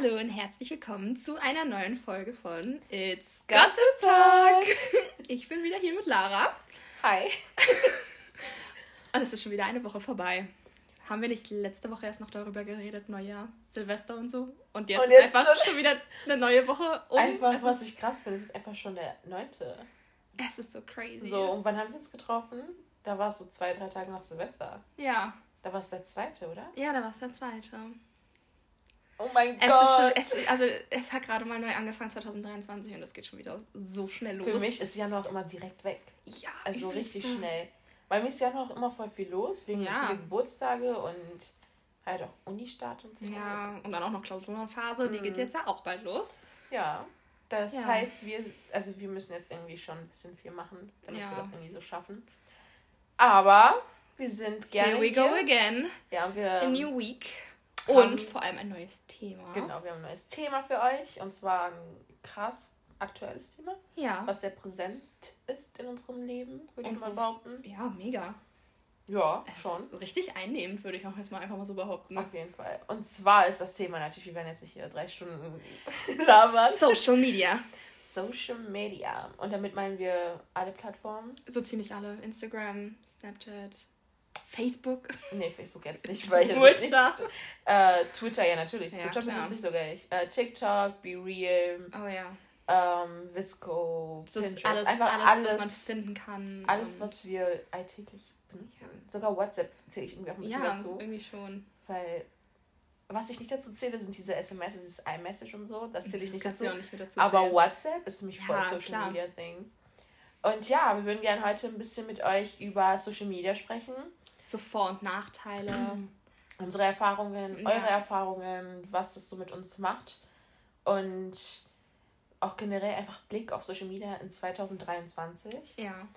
Hallo und herzlich willkommen zu einer neuen Folge von It's Gossip Talk. Ich bin wieder hier mit Lara. Hi. Und es ist schon wieder eine Woche vorbei. Haben wir nicht letzte Woche erst noch darüber geredet, Neujahr, Silvester und so? Und jetzt, Und ist jetzt einfach schon- schon wieder eine neue Woche um. Einfach, es, was ist, ich krass finde, es ist einfach schon der neunte. es ist so crazy. So, und wann haben wir uns getroffen? Da war es so zwei, drei Tage nach Silvester. Ja, Da war es der zweite, oder? ja, da war es der zweite. Oh mein Es Gott. ist schon, es, also es hat gerade mal neu angefangen 2023 und es geht schon wieder so schnell los. Für mich ist Januar auch immer direkt weg. ja, Also richtig schnell. Bei mir ist Januar auch immer voll viel los, wegen Ja. viele Geburtstage und halt auch Unistart und so. Ja, und dann auch noch Klausurenphase, die Mhm. geht jetzt ja auch bald los. Ja. Das Ja. heißt, wir, also wir müssen jetzt irgendwie schon ein bisschen viel machen, damit Ja. wir das irgendwie so schaffen. Aber wir sind gerne Here we go hier. again. Ja, wir A new week. Und vor allem ein neues Thema. Genau, wir haben ein neues Thema für euch und zwar ein krass aktuelles Thema, Ja. was sehr präsent ist in unserem Leben, würde ich mal behaupten. Ja, mega. Ja, Es schon. richtig einnehmend, würde ich auch jetzt mal einfach mal so behaupten. Auf jeden Fall. Und zwar ist das Thema natürlich, wir werden jetzt nicht hier drei Stunden labern. Social Media. Social Media. Und damit meinen wir alle Plattformen. So ziemlich alle. Instagram, Snapchat, Facebook. Nee, Facebook jetzt nicht, weil ich Twitter. nichts- Äh, Twitter, ja natürlich. Ja, Twitter benutze ich sogar nicht. Äh, TikTok, Be Real, Oh ja. ähm, Visco, So Pinterest. alles, Einfach alles, alles, was man finden kann. alles, was wir alltäglich benutzen. Sogar WhatsApp zähle ich irgendwie auch ein bisschen Ja, dazu. irgendwie schon. Weil, was ich nicht dazu zähle, sind diese SMS, dieses iMessage und so. Das zähle ich nicht dazu. nicht dazu Aber. WhatsApp ist für mich voll Ja, Social klar. Media Thing. Und ja, wir würden gerne heute ein bisschen mit euch über Social Media sprechen. So Vor- und Nachteile. Unsere Erfahrungen, Ja. eure Erfahrungen, was das so mit uns macht. Und auch generell einfach Blick auf Social Media in 2023. Ja.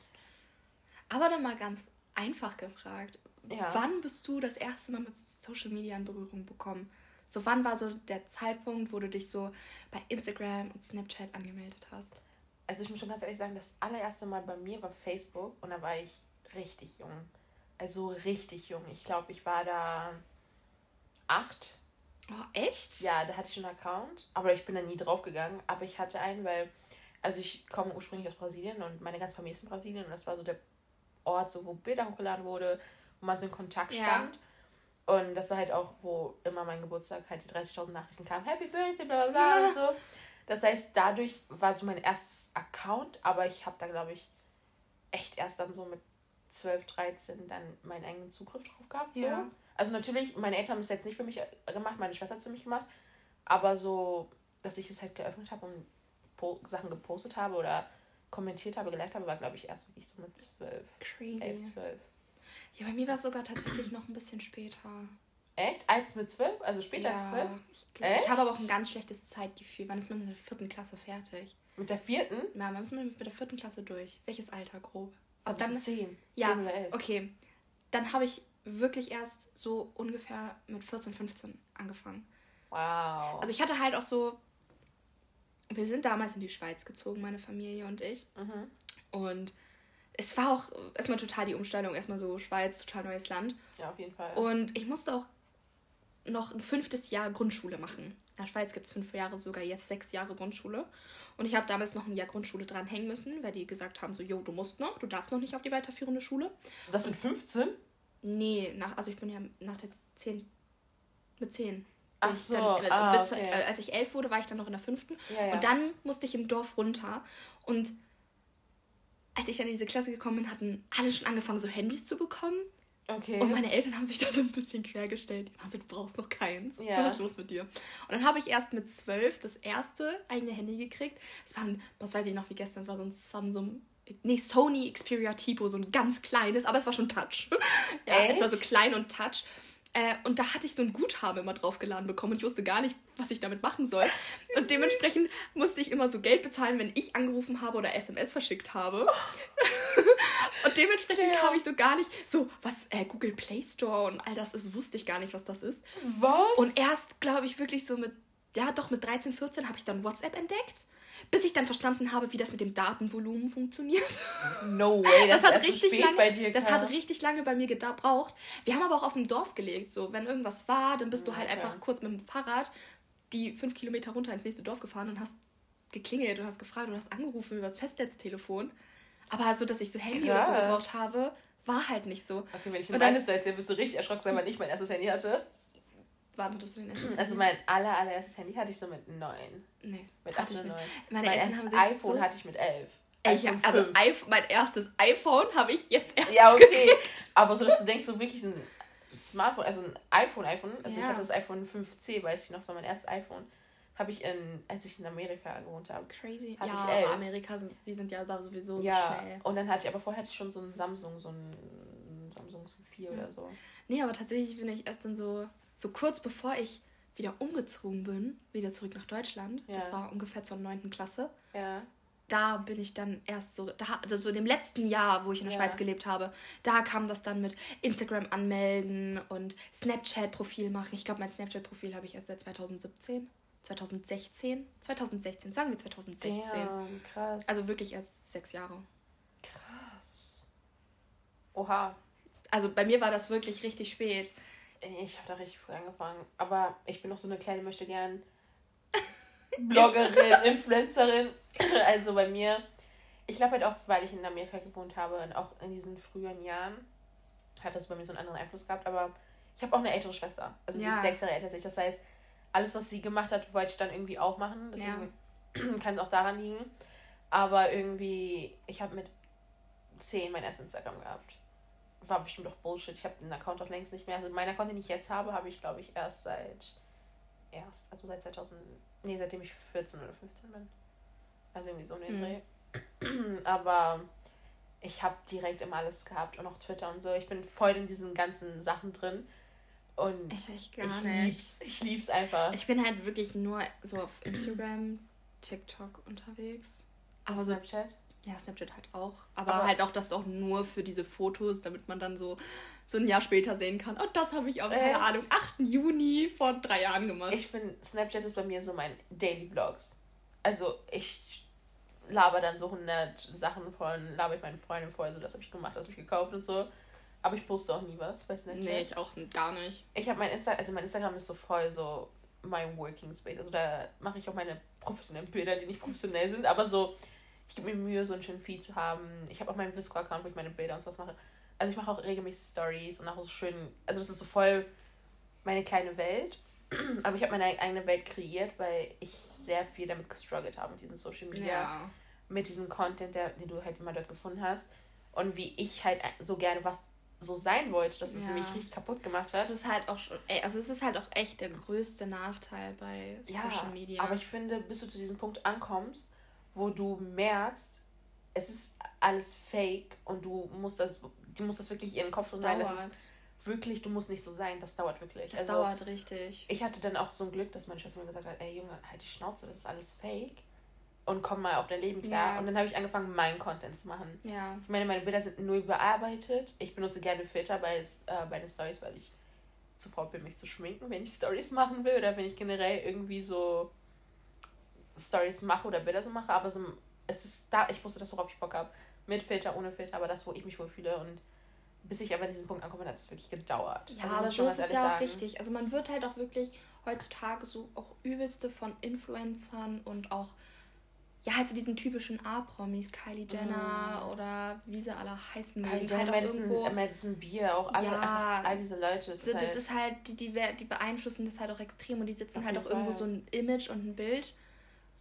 Aber dann mal ganz einfach gefragt. Ja. Wann bist du das erste Mal mit Social Media in Berührung bekommen? So, wann war so der Zeitpunkt, wo du dich so bei Instagram und Snapchat angemeldet hast? Also ich muss schon ganz ehrlich sagen, das allererste Mal bei mir war Facebook und da war ich richtig jung. Also richtig jung. Ich glaube, ich war da acht. Oh, echt? Ja, da hatte ich schon einen Account, aber ich bin da nie drauf gegangen. Aber ich hatte einen, weil, also ich komme ursprünglich aus Brasilien und meine ganze Familie ist in Brasilien und das war so der Ort, so, wo Bilder hochgeladen wurde, wo man so in Kontakt Ja. stand. Und das war halt auch, wo immer mein Geburtstag halt die 30.000 Nachrichten kamen, Happy Birthday, bla bla bla Ja. und so. Das heißt, dadurch war so mein erstes Account, aber ich habe da, glaube ich, echt erst dann so mit 12, 13 dann meinen eigenen Zugriff drauf gehabt. So. Ja. Also natürlich, meine Eltern haben es jetzt nicht für mich äh, gemacht, meine Schwester hat es für mich gemacht, aber so, dass ich es halt geöffnet habe und Sachen gepostet habe oder kommentiert habe, geliked habe, war, glaube ich, erst wirklich so mit 12, Crazy. 11, 12. Ja, bei mir war es sogar tatsächlich noch ein bisschen später. Echt? Als mit 12? Also später als 12? ich, glaub, ich habe aber auch ein ganz schlechtes Zeitgefühl. Wann ist man mit der vierten Klasse fertig? Mit der vierten? Ja, wann ist man mit der vierten Klasse durch? Welches Alter grob? Ab Ab dann, dann 10. ja, 10 oder 11. okay. Dann habe ich wirklich erst so ungefähr mit 14, 15 angefangen. Wow. Also ich hatte halt auch so, wir sind damals in die Schweiz gezogen, meine Familie und ich. mhm. Und es war auch erstmal total die Umstellung, erstmal so Schweiz, total neues Land. Ja, auf jeden Fall. Und ich musste auch noch ein fünftes Jahr Grundschule machen. In der Schweiz gibt es fünf Jahre, sogar jetzt sechs Jahre Grundschule. Und ich habe damals noch ein Jahr Grundschule dranhängen müssen, weil die gesagt haben, so, jo, du musst noch, du darfst noch nicht auf die weiterführende Schule. das mit 15? Nee, nach, also ich bin ja nach der 10, mit 10. Ach so, dann, äh, ah, bis, okay. äh, als ich elf wurde, war ich dann noch in der fünften. Ja, ja. Und dann musste ich im Dorf runter. Und als ich dann in diese Klasse gekommen bin, hatten alle schon angefangen, so Handys zu bekommen. Okay. Und meine Eltern haben sich da so ein bisschen quergestellt. Die waren so, du brauchst noch keins. Ja. Was ist los mit dir? Und dann habe ich erst mit zwölf das erste eigene Handy gekriegt. Es war ein, was weiß ich noch wie gestern, es war so ein Samsung, nee, Sony Xperia Tipo, so ein ganz kleines, aber es war schon Touch. ja, es war so Echt? klein und Touch. Äh, und da hatte ich so ein Guthaben immer draufgeladen bekommen und ich wusste gar nicht, was ich damit machen soll. Und dementsprechend musste ich immer so Geld bezahlen, wenn ich angerufen habe oder SMS verschickt habe. und dementsprechend Ja. kam ich so gar nicht, so, was äh, Google Play Store und all das ist, wusste ich gar nicht, was das ist. Was? Und erst, glaube ich, wirklich so mit, ja, doch mit 13, 14 habe ich dann WhatsApp entdeckt, bis ich dann verstanden habe, wie das mit dem Datenvolumen funktioniert. no way, Das, das, hat richtig lange, bei dir das hat richtig lange bei mir gebraucht. Wir haben aber auch auf dem Dorf gelebt, so wenn irgendwas war, dann bist du halt Okay. einfach kurz mit dem Fahrrad die fünf Kilometer runter ins nächste Dorf gefahren und hast geklingelt und hast gefragt und hast angerufen über das Festnetztelefon. Aber so, dass ich so Handy Krass. oder so gebraucht habe, war halt nicht so. Okay, wenn ich dir meines so erzähle, wirst du richtig erschrocken sein, weil ich mein erstes Handy hatte. Wann hattest du dein erstes Handy? Also mein aller, allererstes Handy hatte ich so mit neun. Nee, mit acht oder neun. Meine mein Eltern erstes iPhone so hatte ich mit elf. Ich, also iPhone, mein erstes iPhone habe ich jetzt erst Ja, okay. Gekriegt. Aber so, dass du denkst, so wirklich ein Smartphone, also ein iPhone, iPhone. Also ja. ich hatte das iPhone 5C, weiß ich noch, das war mein erstes iPhone. Habe ich in, als ich in Amerika gewohnt habe. Crazy. Hatte ja, ich elf. Amerika, sind, die sind ja sowieso ja. so schnell. Und dann hatte ich, aber vorher hatte ich schon so ein Samsung, so ein Samsung 4 ja. oder so. Nee, aber tatsächlich bin ich erst dann so, so kurz bevor ich wieder umgezogen bin, wieder zurück nach Deutschland. Ja. Das war ungefähr zur 9. Klasse. Ja da bin ich dann erst so, da, also so in dem letzten Jahr, wo ich in der ja. Schweiz gelebt habe, da kam das dann mit Instagram anmelden und Snapchat-Profil machen. Ich glaube, mein Snapchat-Profil habe ich erst seit 2017. 2016? 2016, sagen wir 2016. Ja, krass. Also wirklich erst sechs Jahre. Krass. Oha. Also bei mir war das wirklich richtig spät. Ich habe da richtig früh angefangen. Aber ich bin noch so eine kleine, möchte gern Bloggerin, Influencerin. Also bei mir, ich glaube halt auch, weil ich in Amerika gewohnt habe und auch in diesen früheren Jahren, hat das bei mir so einen anderen Einfluss gehabt. Aber ich habe auch eine ältere Schwester. Also ja. sie ist sechs Jahre älter als ich. Das heißt, alles, was sie gemacht hat, wollte ich dann irgendwie auch machen. Deswegen ja. kann es auch daran liegen. Aber irgendwie, ich habe mit zehn mein erstes Instagram gehabt. War bestimmt doch Bullshit. Ich habe den Account auch längst nicht mehr. Also meinen Account, den ich jetzt habe, habe ich, glaube ich, erst seit erst, also seit 2000 Nee, seitdem ich 14 oder 15 bin. Also irgendwie so um den mhm. Dreh. Aber ich habe direkt immer alles gehabt und auch Twitter und so. Ich bin voll in diesen ganzen Sachen drin. Und ich, ich gar ich nicht. Lieb's, ich lieb's einfach. Ich bin halt wirklich nur so auf Instagram, TikTok unterwegs. Aber Snapchat? So, ja, Snapchat halt auch. Aber, aber, halt auch das auch nur für diese Fotos, damit man dann so, so ein Jahr später sehen kann. Und oh, das habe ich auch, keine Ahnung, 8. Juni vor drei Jahren gemacht. Ich finde, Snapchat ist bei mir so mein Daily Vlogs. Also ich laber dann so 100 Sachen von, laber ich meine Freundin voll, so das habe ich gemacht, das habe ich gekauft und so. Aber ich poste auch nie was bei Snapchat. Nee, ich auch gar nicht. Ich habe mein Instagram, also mein Instagram ist so voll so mein Working Space. Also da mache ich auch meine professionellen Bilder, die nicht professionell sind, aber so ich gebe mir Mühe, so einen schönen Feed zu haben. Ich habe auch meinen Visco-Account, wo ich meine Bilder und sowas mache. Also ich mache auch regelmäßig Stories und auch so schön. Also das ist so voll meine kleine Welt. Aber ich habe meine eigene Welt kreiert, weil ich sehr viel damit gestruggelt habe, mit diesem Social Media. Ja. Mit diesem Content, der, den du halt immer dort gefunden hast. Und wie ich halt so gerne was so sein wollte, dass es ja. mich richtig kaputt gemacht hat. Das ist halt auch schon, also es ist halt auch echt der größte Nachteil bei Social ja, Media. Aber ich finde, bis du zu diesem Punkt ankommst, wo du merkst, es ist alles fake und du musst das, du musst das wirklich in den Kopf das rein. wirklich, du musst nicht so sein, das dauert wirklich. Das also, dauert richtig. Ich hatte dann auch so ein Glück, dass meine Schwester mir gesagt hat, ey Junge, halt die Schnauze, das ist alles fake. Und komm mal auf dein Leben klar. Ja. Und dann habe ich angefangen, meinen Content zu machen. Ja. Ich meine, meine Bilder sind nur überarbeitet. Ich benutze gerne Filter bei, äh, bei den Stories, weil ich zu faul bin, mich zu schminken, wenn ich Stories machen will oder wenn ich generell irgendwie so Stories mache oder Bilder so mache, aber so, es ist da, ich wusste das, worauf ich Bock habe. Mit Filter, ohne Filter, aber das, wo ich mich wohlfühle und bis ich aber an diesen Punkt ankomme, hat es wirklich gedauert. Ja, also, aber so ist es ja auch sagen. richtig. Also man wird halt auch wirklich heutzutage so auch übelste von Influencern und auch ja, halt so diesen typischen A-Promis, Kylie Jenner mm. oder wie sie alle heißen. Kylie Jenner, halt Madison, irgendwo, Madison Beer, auch alle, ja, all diese Leute. Das, so, ist, das halt ist halt, die, die, die beeinflussen das halt auch extrem und die sitzen halt auch Fall. irgendwo so ein Image und ein Bild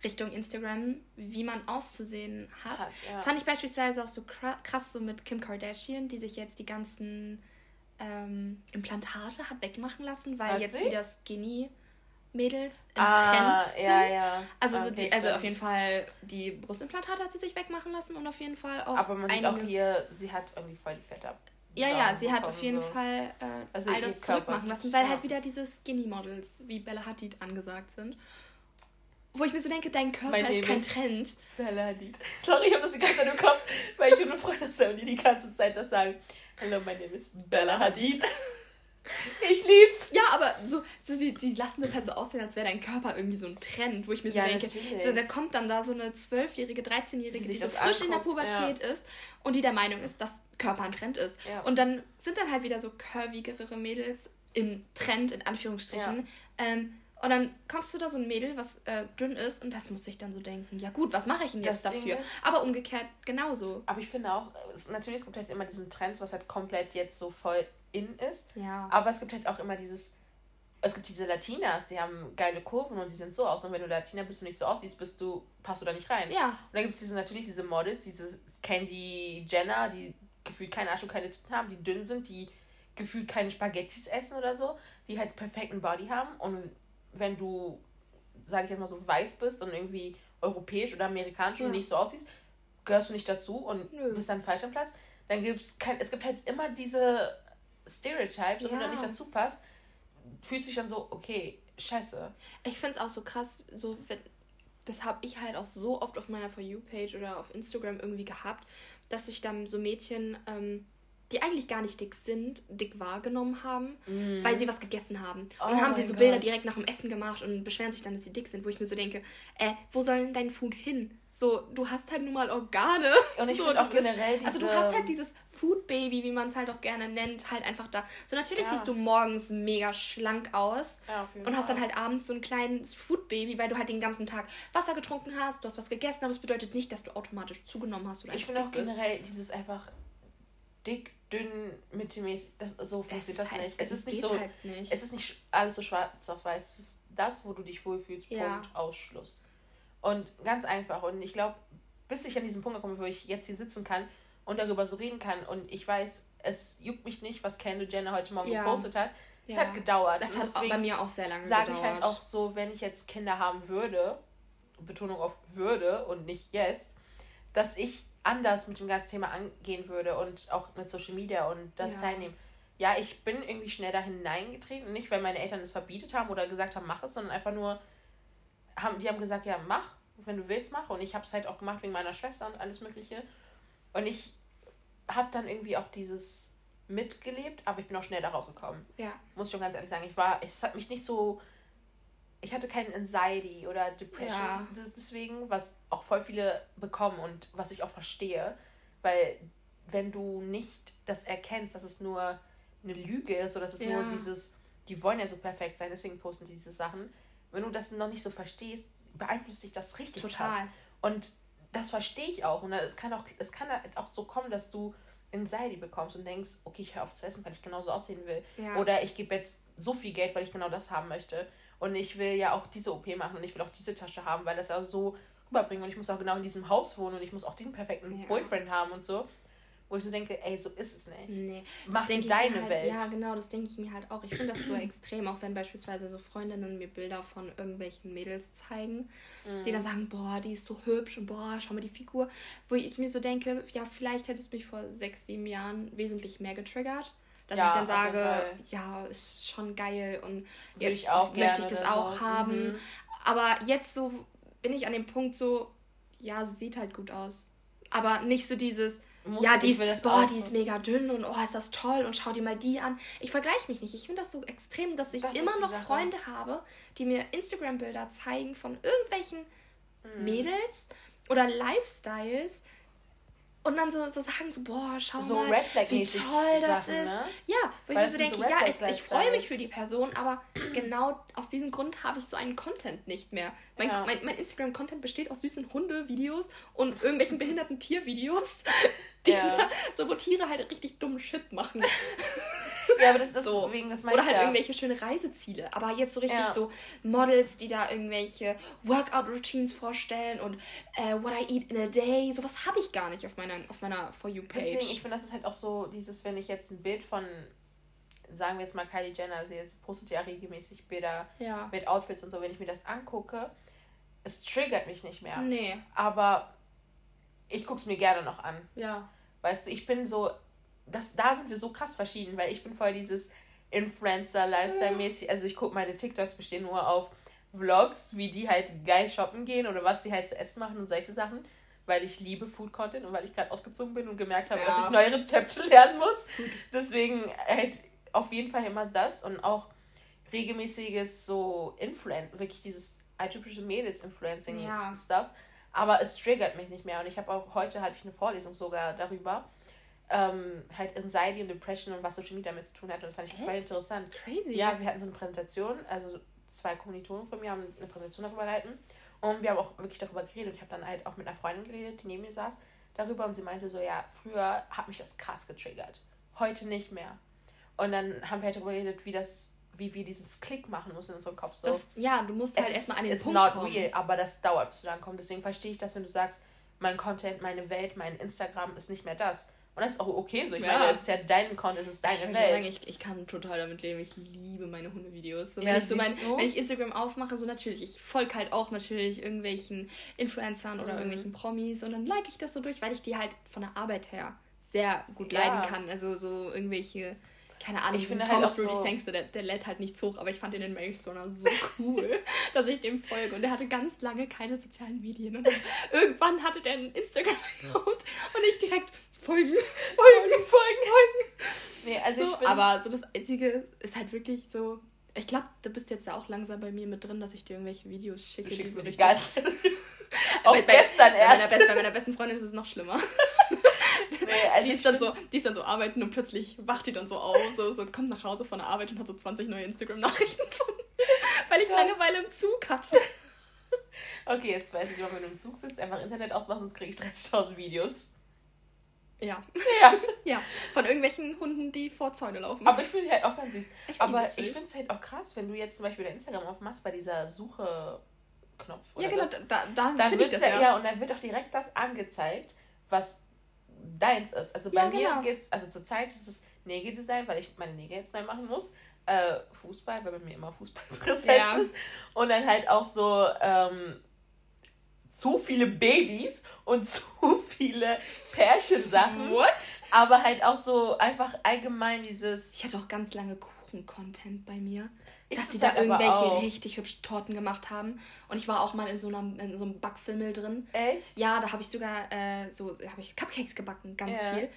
Richtung Instagram, wie man auszusehen hat. hat ja. Das fand ich beispielsweise auch so krass so mit Kim Kardashian, die sich jetzt die ganzen ähm, Implantate hat wegmachen lassen, weil hat jetzt sie? wieder Skinny Mädels im ah, Trend sind. Ja, ja. Also, okay, so die, also auf jeden Fall die Brustimplantate hat sie sich wegmachen lassen und auf jeden Fall auch. Aber man sieht auch hier, sie hat irgendwie voll die Fette ab. Ja, ja, sie hat auf jeden so. Fall äh, also all das zurückmachen lassen, weil ja. halt wieder diese Skinny Models wie Bella Hadid angesagt sind. Wo ich mir so denke, dein Körper mein ist Leben. kein Trend. Bella Hadid. Sorry, ich habe das die ganze Zeit im Kopf, weil ich und eine Freundin und die die ganze Zeit das sagen. Hallo, mein Name ist Bella Hadid. Ich lieb's. Ja, aber so, so die, die lassen das halt so aussehen, als wäre dein Körper irgendwie so ein Trend, wo ich mir so ja, denke, so da kommt dann da so eine 12-jährige, 13-jährige, die, die so frisch anguckt, in der Pubertät ja. ist und die der Meinung ist, dass Körper ein Trend ist. Ja. Und dann sind dann halt wieder so curvigere Mädels im Trend, in Anführungsstrichen. Ähm, Und dann kommst du da so ein Mädel, was äh, dünn ist, und das muss sich dann so denken, ja gut, was mache ich denn jetzt Das dafür? ist- Aber umgekehrt genauso. Aber ich finde auch, es, natürlich, es gibt halt immer diesen Trends, was halt komplett jetzt so voll in ist. Ja. Aber es gibt halt auch immer dieses, es gibt diese Latinas, die haben geile Kurven und die sind so aus. Und wenn du Latina bist und nicht so aussiehst, bist du, passt du da nicht rein. Ja. Und dann gibt es diese, natürlich diese Models, diese Candy Jenner, die gefühlt keine Arsch und keine Titten haben, die dünn sind, die gefühlt keine Spaghettis essen oder so, die halt perfekten Body haben. Und wenn du, sage ich jetzt mal so, weiß bist und irgendwie europäisch oder amerikanisch Ja. und nicht so aussiehst, gehörst du nicht dazu und Nö. bist dann falsch am Platz. Dann gibt es kein, es gibt halt immer diese Stereotypes, und wenn du Ja. nicht dazu passt, fühlst du dich dann so, okay, scheiße. Ich finde es auch so krass, so wenn, das habe ich halt auch so oft auf meiner For You-Page oder auf Instagram irgendwie gehabt, dass sich dann so Mädchen, ähm, die eigentlich gar nicht dick sind, dick wahrgenommen haben, weil sie was gegessen haben. Und Oh dann haben sie so Bilder Gott. direkt nach dem Essen gemacht und beschweren sich dann, dass sie dick sind, wo ich mir so denke, äh, wo soll denn dein Food hin? So, du hast halt nun mal Organe. Und ich so, auch generell Also du diese- hast halt dieses Food Baby, wie man es halt auch gerne nennt, halt einfach da. So natürlich Ja. siehst du morgens mega schlank aus Ja, und hast dann halt abends so ein kleines Food Baby, weil du halt den ganzen Tag Wasser getrunken hast, du hast was gegessen, aber es bedeutet nicht, dass du automatisch zugenommen hast oder Ich finde auch dick bist. generell dieses einfach dick, dünn, mittelmäßig, das, so funktioniert das halt- nicht. Es es ist nicht so, halt nicht. es ist nicht alles so schwarz auf weiß. Es ist das, wo du dich wohlfühlst, Ja. Punkt, Ausschluss. Und ganz einfach. Und ich glaube, bis ich an diesen Punkt komme, wo ich jetzt hier sitzen kann und darüber so reden kann und ich weiß, es juckt mich nicht, was Kendall Jenner heute Morgen Ja. gepostet hat. Es Ja. hat gedauert. Das hat bei mir auch sehr lange sage gedauert. ich halt auch so, wenn ich jetzt Kinder haben würde, Betonung auf würde und nicht jetzt, dass ich anders mit dem ganzen Thema angehen würde und auch mit Social Media und das Ja. teilnehmen. Ja, ich bin irgendwie schnell da hineingetreten, nicht weil meine Eltern es verbietet haben oder gesagt haben, mach es, sondern einfach nur, haben, die haben gesagt, ja, mach, wenn du willst, mach. Und ich habe es halt auch gemacht wegen meiner Schwester und alles Mögliche. Und ich habe dann irgendwie auch dieses mitgelebt, aber ich bin auch schnell da rausgekommen Ja. muss ich schon ganz ehrlich sagen. Ich war, es hat mich nicht so, ich hatte keinen Anxiety oder Depression Ja. des- deswegen, was auch voll viele bekommen und was ich auch verstehe, weil wenn du nicht das erkennst, dass es nur eine Lüge ist oder dass es nur Ja. dieses, die wollen ja so perfekt sein, deswegen posten die diese Sachen. Wenn du das noch nicht so verstehst, beeinflusst dich das richtig Total. krass. Und das verstehe ich auch. Und es kann auch, es kann halt auch so kommen, dass du Anxiety bekommst und denkst, okay, ich höre auf zu essen, weil ich genauso aussehen will. Ja. Oder ich gebe jetzt so viel Geld, weil ich genau das haben möchte. Und ich will ja auch diese OP machen und ich will auch diese Tasche haben, weil das ja so rüberbringt. Und ich muss auch genau in diesem Haus wohnen und ich muss auch den perfekten Ja. Boyfriend haben und so. Wo ich so denke, ey, so ist es nicht. Nee, Mach das dir deine halt, Welt. Ja, genau, das denke ich mir halt auch. Ich finde das so extrem, auch wenn beispielsweise so Freundinnen mir Bilder von irgendwelchen Mädels zeigen, die Mhm. dann sagen, boah, die ist so hübsch und boah, schau mal die Figur. Wo ich mir so denke, ja, vielleicht hätte es mich vor sechs, sieben Jahren wesentlich mehr getriggert. Dass Ja, ich dann sage, ja, ist schon geil und Würde jetzt ich auch möchte ich das auch haben. Mhm. Aber jetzt so bin ich an dem Punkt so, ja, sie sieht halt gut aus. Aber nicht so dieses, ja, ich die ist, boah, die ist mega dünn und oh, ist das toll und schau dir mal die an. Ich vergleiche mich nicht. Ich finde das so extrem, dass ich Das immer noch Sache. Freunde habe, die mir Instagram-Bilder zeigen von irgendwelchen Mhm. Mädels oder Lifestyles und dann so, so sagen so, boah, schau So mal, wie toll das Sachen, ist. ne? Ja, wo ich Weil mir so denke, so ja, Flag ich, ich freue mich für die Person, aber genau aus diesem Grund habe ich so einen Content nicht mehr. Mein, Ja. mein, mein Instagram-Content besteht aus süßen Hunde-Videos und irgendwelchen behinderten Tiervideos, die Ja. so wo Tiere halt richtig dummen Shit machen. Ja, aber das ist So. wegen das Oder halt ja. irgendwelche schöne Reiseziele. Aber jetzt so richtig Ja. so Models, die da irgendwelche Workout-Routines vorstellen und äh, what I eat in a day. Sowas habe ich gar nicht auf meiner, auf meiner For You-Page. Deswegen, ich finde, das ist halt auch so dieses, wenn ich jetzt ein Bild von, sagen wir jetzt mal Kylie Jenner sehe, sie postet ja regelmäßig Bilder Ja. mit Outfits und so, wenn ich mir das angucke, es triggert mich nicht mehr. Nee. Aber ich gucke es mir gerne noch an. Ja. Weißt du, ich bin so, das, da sind wir so krass verschieden, weil ich bin voll dieses Influencer-Lifestyle-mäßig. Also ich gucke meine TikToks bestehen nur auf Vlogs, wie die halt geil shoppen gehen oder was die halt zu essen machen und solche Sachen. Weil ich liebe Food-Content und weil ich gerade ausgezogen bin und gemerkt habe, Ja. dass ich neue Rezepte lernen muss. Deswegen halt auf jeden Fall immer das und auch regelmäßiges so Influen wirklich dieses typische Mädels-Influencing Ja. Aber es triggert mich nicht mehr. Und ich habe auch heute hatte ich eine Vorlesung sogar darüber. Ähm, halt Anxiety und Depression und was Social Media damit zu tun hat. Und das fand ich voll Echt? interessant. Crazy. Ja, wir hatten so eine Präsentation, also zwei Kommilitonen von mir haben eine Präsentation darüber gehalten. Und wir haben auch wirklich darüber geredet. Ich habe dann halt auch mit einer Freundin geredet, die neben mir saß, darüber. Und sie meinte so, ja, früher hat mich das krass getriggert. Heute nicht mehr. Und dann haben wir halt darüber geredet, wie das, wie wir dieses Klick machen müssen in unserem Kopf. So. Das, ja, du musst halt erstmal an den ist Punkt not kommen. real, aber das dauert, bis du dann kommst. Deswegen verstehe ich das, wenn du sagst, mein Content, meine Welt, mein Instagram ist nicht mehr das. Und das ist auch okay so. Ich Ja. meine, es ist ja dein Content, es ist Ich, deine schon Welt. sagen, ich, ich kann total damit leben. Ich liebe meine Hundevideos. So, Ja, wenn, ich so mein, wenn ich Instagram aufmache, so natürlich, ich folge halt auch natürlich irgendwelchen Influencern oder Mhm. irgendwelchen Promis und dann like ich das so durch, weil ich die halt von der Arbeit her sehr gut Ja. leiden kann. Also so irgendwelche, keine Ahnung, Ich so finde halt Thomas Brody so- Sangster, der, der lädt halt nichts hoch, aber ich fand den in Mary Stoner so cool, dass ich dem folge. Und der hatte ganz lange keine sozialen Medien. Und irgendwann hatte der einen Instagram-Account und ich direkt folgen, folgen, folgen, folgen. Nee, also so, ich aber so das Einzige ist halt wirklich so. Ich glaube, du bist jetzt ja auch langsam bei mir mit drin, dass ich dir irgendwelche Videos schicke, du die so richtig. Auch bei, gestern bei, bei, meiner erst. Best, bei meiner besten Freundin ist es noch schlimmer. Nee, also die, ist dann so, die ist dann so arbeiten und plötzlich wacht die dann so auf, so, so kommt nach Hause von der Arbeit und hat so 20 neue Instagram-Nachrichten von mir, weil ich Krass. Langeweile im Zug hatte. Okay, jetzt weiß ich, warum wenn du im Zug sitzt, einfach Internet ausmachen, sonst kriege ich 30.000 Videos. Ja. Ja. Ja. Von irgendwelchen Hunden, die vor Zäune laufen. Aber ich finde die halt auch ganz süß. Ich Aber ich finde es halt auch krass, wenn du jetzt zum Beispiel dein Instagram aufmachst bei dieser Suche-Knopf. ja, genau, das, da, da finde ich das ja. ja. und dann wird auch direkt das angezeigt, was deins ist. Also bei Ja, mir genau. geht's, also zurzeit ist es Nägeldesign, weil ich meine Nägel jetzt neu machen muss. Äh, Fußball, weil bei mir immer Fußball präsent Ja. ist. Und dann halt auch so ähm, zu viele Babys und zu viele Pärchensachen. What? Aber halt auch so einfach allgemein dieses. Ich hatte auch ganz lange Kuchen-Content bei mir. Dass zurzeit da irgendwelche auch. richtig hübschen Torten gemacht haben. Und ich war auch mal in so, einer, in so einem Backfilmel drin. Echt? Ja, da habe ich sogar äh, so habe ich Cupcakes gebacken, ganz Ja. viel.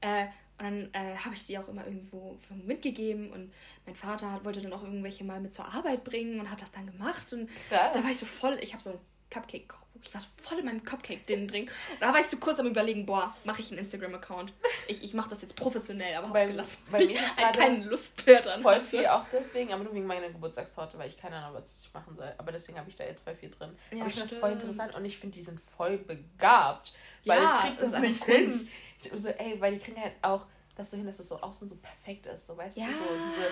Äh, und dann äh, habe ich die auch immer irgendwo mitgegeben. Und mein Vater hat, wollte dann auch irgendwelche mal mit zur Arbeit bringen und hat das dann gemacht. Und Krass. da war ich so voll, ich habe so ein Cupcake-Kochbuch. Ich war voll in meinem Cupcake-Ding drin. Und da war ich so kurz am überlegen, boah, mache ich einen Instagram-Account? Ich, ich mache das jetzt professionell, aber hab's Bei- gelassen. bei mir ich gerade keine Lust mehr dran Voll hatte. viel auch deswegen, aber nur wegen meiner Geburtstagstorte, weil ich keine Ahnung, was ich machen soll. Aber deswegen habe ich da jetzt voll viel drin. Ja, aber ich finde das voll interessant und ich finde, die sind voll begabt. Weil Ja, ich krieg das das nicht hin. Ich so, ey, weil die kriegen halt auch das so hin, dass das so außen so perfekt ist. So, weißt Ja. du, so diese.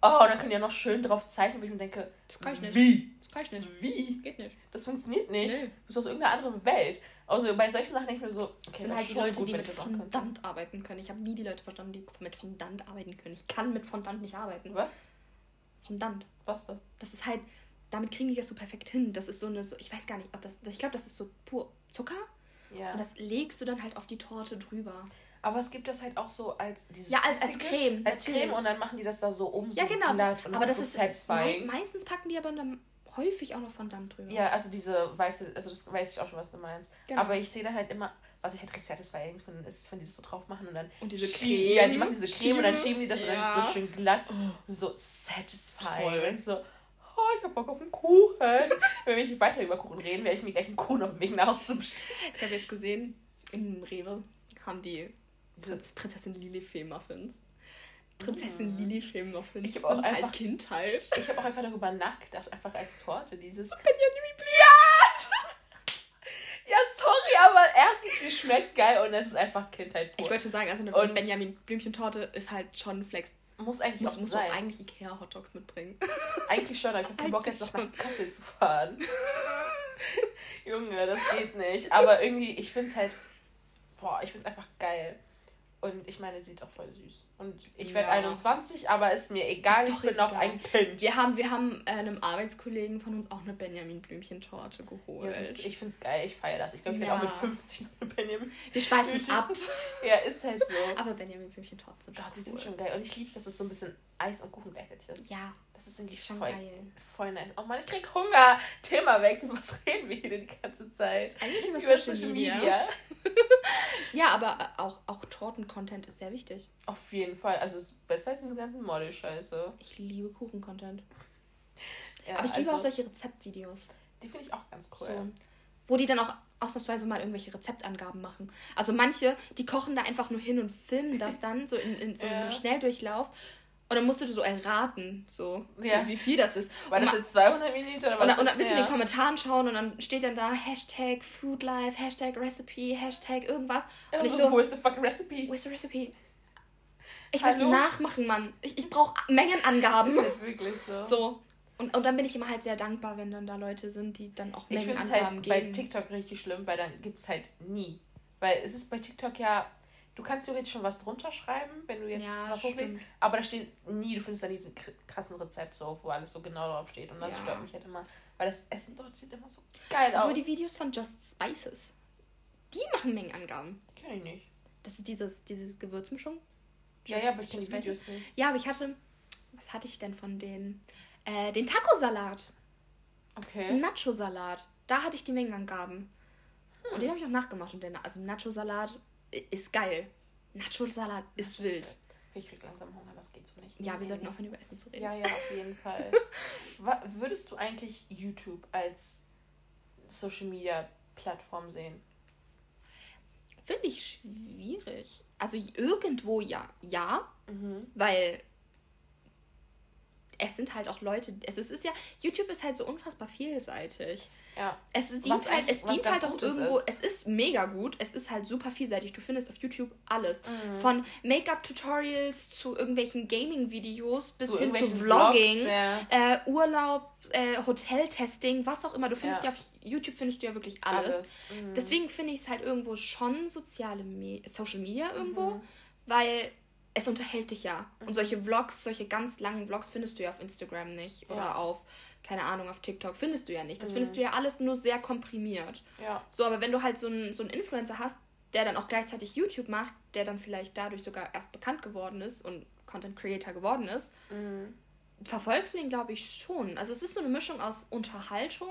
Oh, und dann können die ja noch schön drauf zeichnen, wo ich mir denke, Das kann ich nicht. wie? Das kann ich nicht. Wie? Geht nicht. Das funktioniert nicht. Nee. Du bist aus irgendeiner anderen Welt. Also bei solchen Sachen denke ich mir so, okay, Das sind das halt die Leute, gut, die mit. Fondant arbeiten können. Ich habe nie die Leute verstanden, die mit Fondant arbeiten können. Ich kann mit Fondant nicht arbeiten. Was? Fondant. Was das? Das ist halt, damit kriegen die das so perfekt hin. Das ist so eine, so, ich weiß gar nicht, ob das, das ich glaube, das ist so pur Zucker. Ja. Und das legst du dann halt auf die Torte drüber. Aber es gibt das halt auch so als dieses Ja, als- als Creme, Als natürlich. Creme und dann machen die das da so um so ja, genau. glatt und aber das, ist ist so satisfying. mei- meistens packen die aber dann häufig auch noch Fondant drüber. Ja, also diese weiße, also das weiß ich auch schon, was du meinst. Genau. Aber ich sehe dann halt immer, was ich halt richtig satisfying finde, ist, wenn die das so drauf machen und dann Und diese Creme. Ja, die machen diese Creme und dann Schieben. die das und dann ist Ja. es so schön glatt. So satisfying. Toll. Und ich so, oh, ich hab Bock auf einen Kuchen. wenn wir nicht weiter über Kuchen reden, werde ich mir gleich einen Kuchen auf dem Weg nach Hause bestellen. Ich habe jetzt gesehen, im Rewe haben die Prinz, Prinzessin Lilifee Muffins. Prinzessin Lilifee Muffins Ich hab auch sind einfach- halt Kindheit. Ich habe auch einfach darüber nachgedacht, einfach als Torte, dieses Benjamin Ja, sorry, aber erstens, sie schmeckt geil und es ist einfach Kindheit pur. Ich wollte schon sagen, also eine Und- Benjamin Blümchentorte ist halt schon Flex. muss eigentlich Muss, auch muss sein. auch eigentlich Ikea Hotdogs mitbringen. Eigentlich schon, aber ich habe keinen Bock jetzt noch nach. Kassel zu fahren. Junge, das geht nicht. Aber irgendwie, ich finde es halt, boah, ich finde einfach geil. Und ich meine, sie ist auch voll süß. Und ich werde Ja. 21, aber ist mir egal, Ist ich bin noch egal. ein Kind. Wir haben, wir haben äh, einem Arbeitskollegen von uns auch eine Benjamin Blümchentorte Ja, geholt. das, ich finde es geil, ich feiere das. Ich glaube, ich Ja. werde auch mit 50 noch eine Benjamin. wir schweifen ab. Ja, ist halt so. Aber Benjamin Blümchentorte sind Doch, schon die sind cool. schon geil. Und ich liebe es, dass es so ein bisschen Eis und Kuchen gleichzeitig ist. Ja, Das ist irgendwie ist schon voll, geil. voll nice. Oh Mann, ich krieg Hunger. Thema weg. Über was reden wir hier die ganze Zeit? Eigentlich über, Über Social, Media. Ja, aber äh, auch, auch Torten-Content ist sehr wichtig. Auf jeden Fall. Also es ist besser als diese ganzen Model-Scheiße. Ich liebe Kuchen-Content. Ja, Aber ich liebe auch also, solche Rezeptvideos. Die finde ich auch ganz cool. So, wo die dann auch ausnahmsweise mal irgendwelche Rezeptangaben machen. Also manche, die kochen da einfach nur hin und filmen das dann so in, in so einem Ja. Schnelldurchlauf. Und dann musst du so erraten, so, Ja. wie viel das ist. War und, das jetzt 200 Milliliter oder und, dann, was und dann willst du in den Kommentaren schauen und dann steht dann da Hashtag Foodlife, Hashtag Recipe, Hashtag irgendwas. Und ich so, Wo ist the fucking recipe? wo ist the Recipe? Ich will es nachmachen, Mann. Ich, ich brauche Mengenangaben. Ist das wirklich so? So. Und, und dann bin ich immer halt sehr dankbar, wenn dann da Leute sind, die dann auch Ich finde es Mengenangaben halt bei geben. TikTok richtig schlimm, weil dann gibt es halt nie. Weil es ist bei TikTok ja, du kannst theoretisch schon was drunter schreiben, wenn du jetzt Ja, was hochlädst, aber da steht nie, du findest da nie den kr- krassen Rezept so, wo alles so genau drauf steht. Und das Ja. stört mich halt immer, weil das Essen dort sieht immer so geil Obwohl aus. die Videos von Just Spices, die machen Mengenangaben. Kenn ich nicht. Das ist dieses, dieses Gewürzmischung. Ja, ja, aber ich kenne. Videos nicht. Ja, aber ich hatte. Was hatte ich denn von denen? Äh, den Taco-Salat. Okay. Nacho-Salat. Da hatte ich die Mengenangaben. Und Hm. den habe ich auch nachgemacht. Und der, also Nacho-Salat ist geil. Nacho-Salat ist wild. Ich krieg langsam Hunger, das geht so nicht. Ja, wir sollten aufhören, über Essen zu reden. Ja, ja, auf jeden Fall. Würdest du eigentlich YouTube als Social Media Plattform sehen? Finde ich schwierig. Also irgendwo ja. Ja, Mhm. weil es sind halt auch Leute. Also es ist ja, YouTube ist halt so unfassbar vielseitig. Ja. Es dient Was halt, es dient halt auch irgendwo, ist. es ist mega gut, es ist halt super vielseitig. Du findest auf YouTube alles. Mhm. Von Make-up-Tutorials zu irgendwelchen Gaming-Videos bis Zu hin zu Vlogging, Vlogs, ja. äh, Urlaub, äh, Hoteltesting, was auch immer. Du findest ja, Ja. auf YouTube findest du ja wirklich alles. Alles. Mhm. Deswegen finde ich es halt irgendwo schon soziale Me Social Media irgendwo, Mhm. weil es unterhält dich ja. Und solche Vlogs, solche ganz langen Vlogs findest du ja auf Instagram nicht. Oder Ja. auf, keine Ahnung, auf TikTok findest du ja nicht. Das Mhm. findest du ja alles nur sehr komprimiert. Ja. So, aber wenn du halt so einen so einen Influencer hast, der dann auch gleichzeitig YouTube macht, der dann vielleicht dadurch sogar erst bekannt geworden ist und Content Creator geworden ist, Mhm. verfolgst du ihn, glaube ich, schon. Also es ist so eine Mischung aus Unterhaltung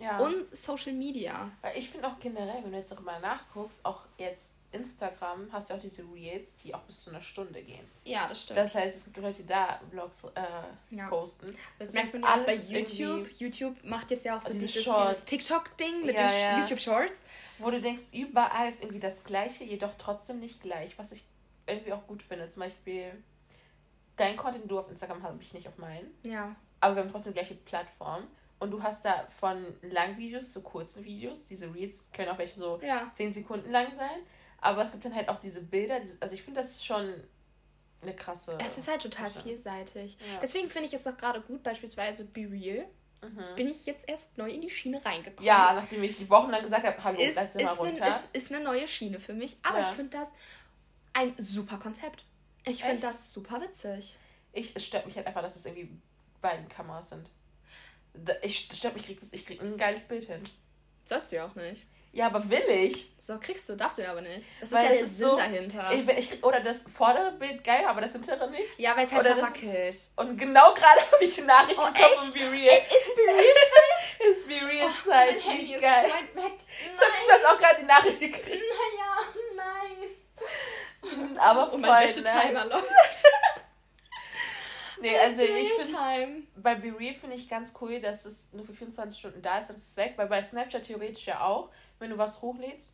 Ja. und Social Media. Weil ich finde auch generell, wenn du jetzt darüber nachguckst, auch jetzt Instagram, hast du auch diese Reels, die auch bis zu einer Stunde gehen. Ja, das stimmt. Das heißt, es gibt Leute, die da Vlogs äh, Ja. posten. Das man ja auch bei YouTube. YouTube macht jetzt ja auch so Diese dieses, dieses TikTok-Ding mit Ja, den ja. YouTube Shorts. Wo du denkst, überall ist irgendwie das Gleiche, jedoch trotzdem nicht gleich, was ich irgendwie auch gut finde. Zum Beispiel, dein Content, du auf Instagram hast, habe ich nicht auf meinen. Ja. aber wir haben trotzdem die gleiche Plattform. Und du hast da von Langvideos zu kurzen Videos. Diese Reels können auch welche so Ja. 10 Sekunden lang sein. Aber es gibt dann halt auch diese Bilder. Also ich finde, das ist schon eine krasse. Es ist halt total Sache. vielseitig. Ja. Deswegen finde ich es auch gerade gut, beispielsweise Be Real. Mhm. Bin ich jetzt erst neu in die Schiene reingekommen. Ja, nachdem ich die Wochen lang gesagt habe, hallo, ist, lass dir mal ist, ein, runter. ist, ist eine neue Schiene für mich. Aber Ja. ich finde das ein super Konzept. Ich finde das super witzig. ich, es stört mich halt einfach, dass es irgendwie beiden Kameras sind. Ich stört mich, krieg das- ich krieg ein geiles Bild hin. Sollst du ja auch nicht. Ja, aber will ich? So kriegst du, darfst du ja aber nicht. Das Weil ist ja der ist Sinn so- dahinter. Ich, ich, oder das vordere Bild geil, aber das hintere nicht. ja, weil es halt verwackelt. Und genau gerade habe ich eine Nachricht Oh, bekommen von Be Real. Ist Be Real Zeit? Ist Be Real Oh, Zeit. mein Handy ist geil. weit weg. Ich habe das auch gerade die Nachricht gekriegt. Naja, nein. Aber Und mein nice. Wäschetimer läuft. Nee, also ich finde bei Be Real finde ich ganz cool, dass es nur für 24 Stunden da ist, dann ist es weg. Weil bei Snapchat theoretisch ja auch, wenn du was hochlädst.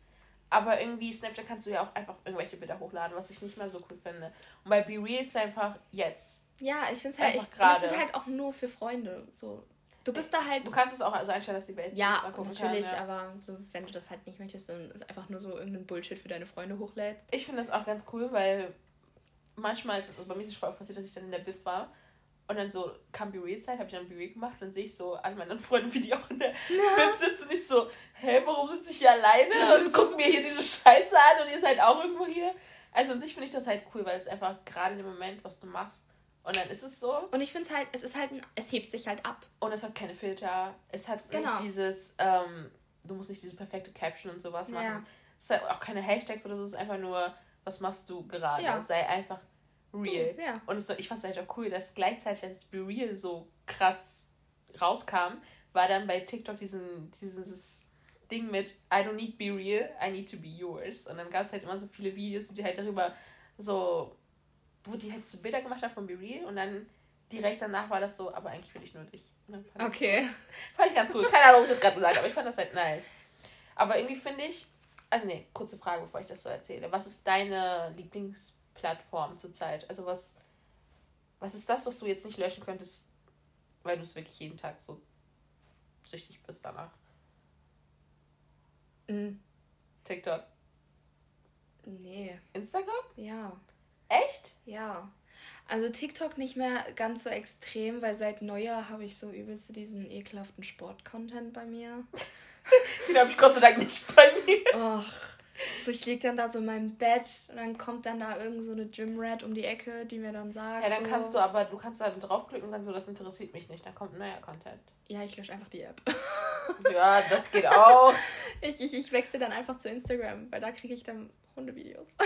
Aber irgendwie Snapchat kannst du ja auch einfach irgendwelche Bilder hochladen, was ich nicht mehr so cool finde. Und bei Be Real ist es einfach jetzt. Ja, ich finde es halt, ich, und das sind halt auch nur für Freunde. So. Du bist da halt. Du kannst es auch also einstellen, dass die Welt Ja, natürlich, kann, ja. aber so, wenn du das halt nicht möchtest, dann ist einfach nur so irgendein Bullshit für deine Freunde hochlädst. Ich finde das auch ganz cool, weil manchmal ist es, also bei mir ist es voll oft passiert, dass ich dann in der Bib war und dann so kam Be Real Zeit, habe ich dann Be Real gemacht und dann sehe ich so alle meine Freunde, wie die auch in der Bib sitzen und ich so, hä, warum sitze ich hier alleine und guck mir hier diese Scheiße an und ihr seid auch irgendwo hier. Also an sich finde ich das halt cool, weil es einfach gerade in dem Moment, was du machst und dann ist es so Und ich finde es halt, es ist halt, ein, es hebt sich halt ab. und es hat keine Filter, es hat Genau. nicht dieses, ähm, du musst nicht diese perfekte Caption und sowas machen. Ja. Es hat auch keine Hashtags oder so, es ist einfach nur, was machst du gerade? Ja. Sei einfach real. Du, ja. Und es, ich fand es halt auch cool, dass gleichzeitig, als Be Real so krass rauskam, war dann bei TikTok diesen, dieses Ding mit I don't need Be Real, I need to be yours. Und dann gab es halt immer so viele Videos, die halt darüber so, wo die halt so Bilder gemacht haben von Be Real und dann direkt danach war das so, aber eigentlich will ich nur dich. Und dann fand ich Okay. Fand ich ganz cool. Keine Ahnung, ob ich das gerade gesagt aber ich fand das halt nice. Aber irgendwie finde ich, also nee, kurze Frage, bevor ich das so erzähle. Was ist deine Lieblingsplattform zurzeit? Also was Was ist das, was du jetzt nicht löschen könntest, weil du es wirklich jeden Tag so süchtig bist danach? Mhm. TikTok. Nee. Instagram? Ja. Echt? Ja. Also TikTok nicht mehr ganz so extrem, weil seit Neujahr habe ich so übelst diesen ekelhaften Sport-Content bei mir. Den habe ich Gott sei Dank nicht bei mir. Och. So, ich lieg dann da so in meinem Bett und dann kommt dann da irgend so eine Gym-Rat um die Ecke, die mir dann sagt. Ja, dann so, kannst du aber, du kannst da draufklicken und sagen, so, das interessiert mich nicht. Dann kommt neuer Content. Ja, ich lösche einfach die App. Ja, das geht auch. Ich, ich, ich wechsle dann einfach zu Instagram, weil da kriege ich dann Hundevideos.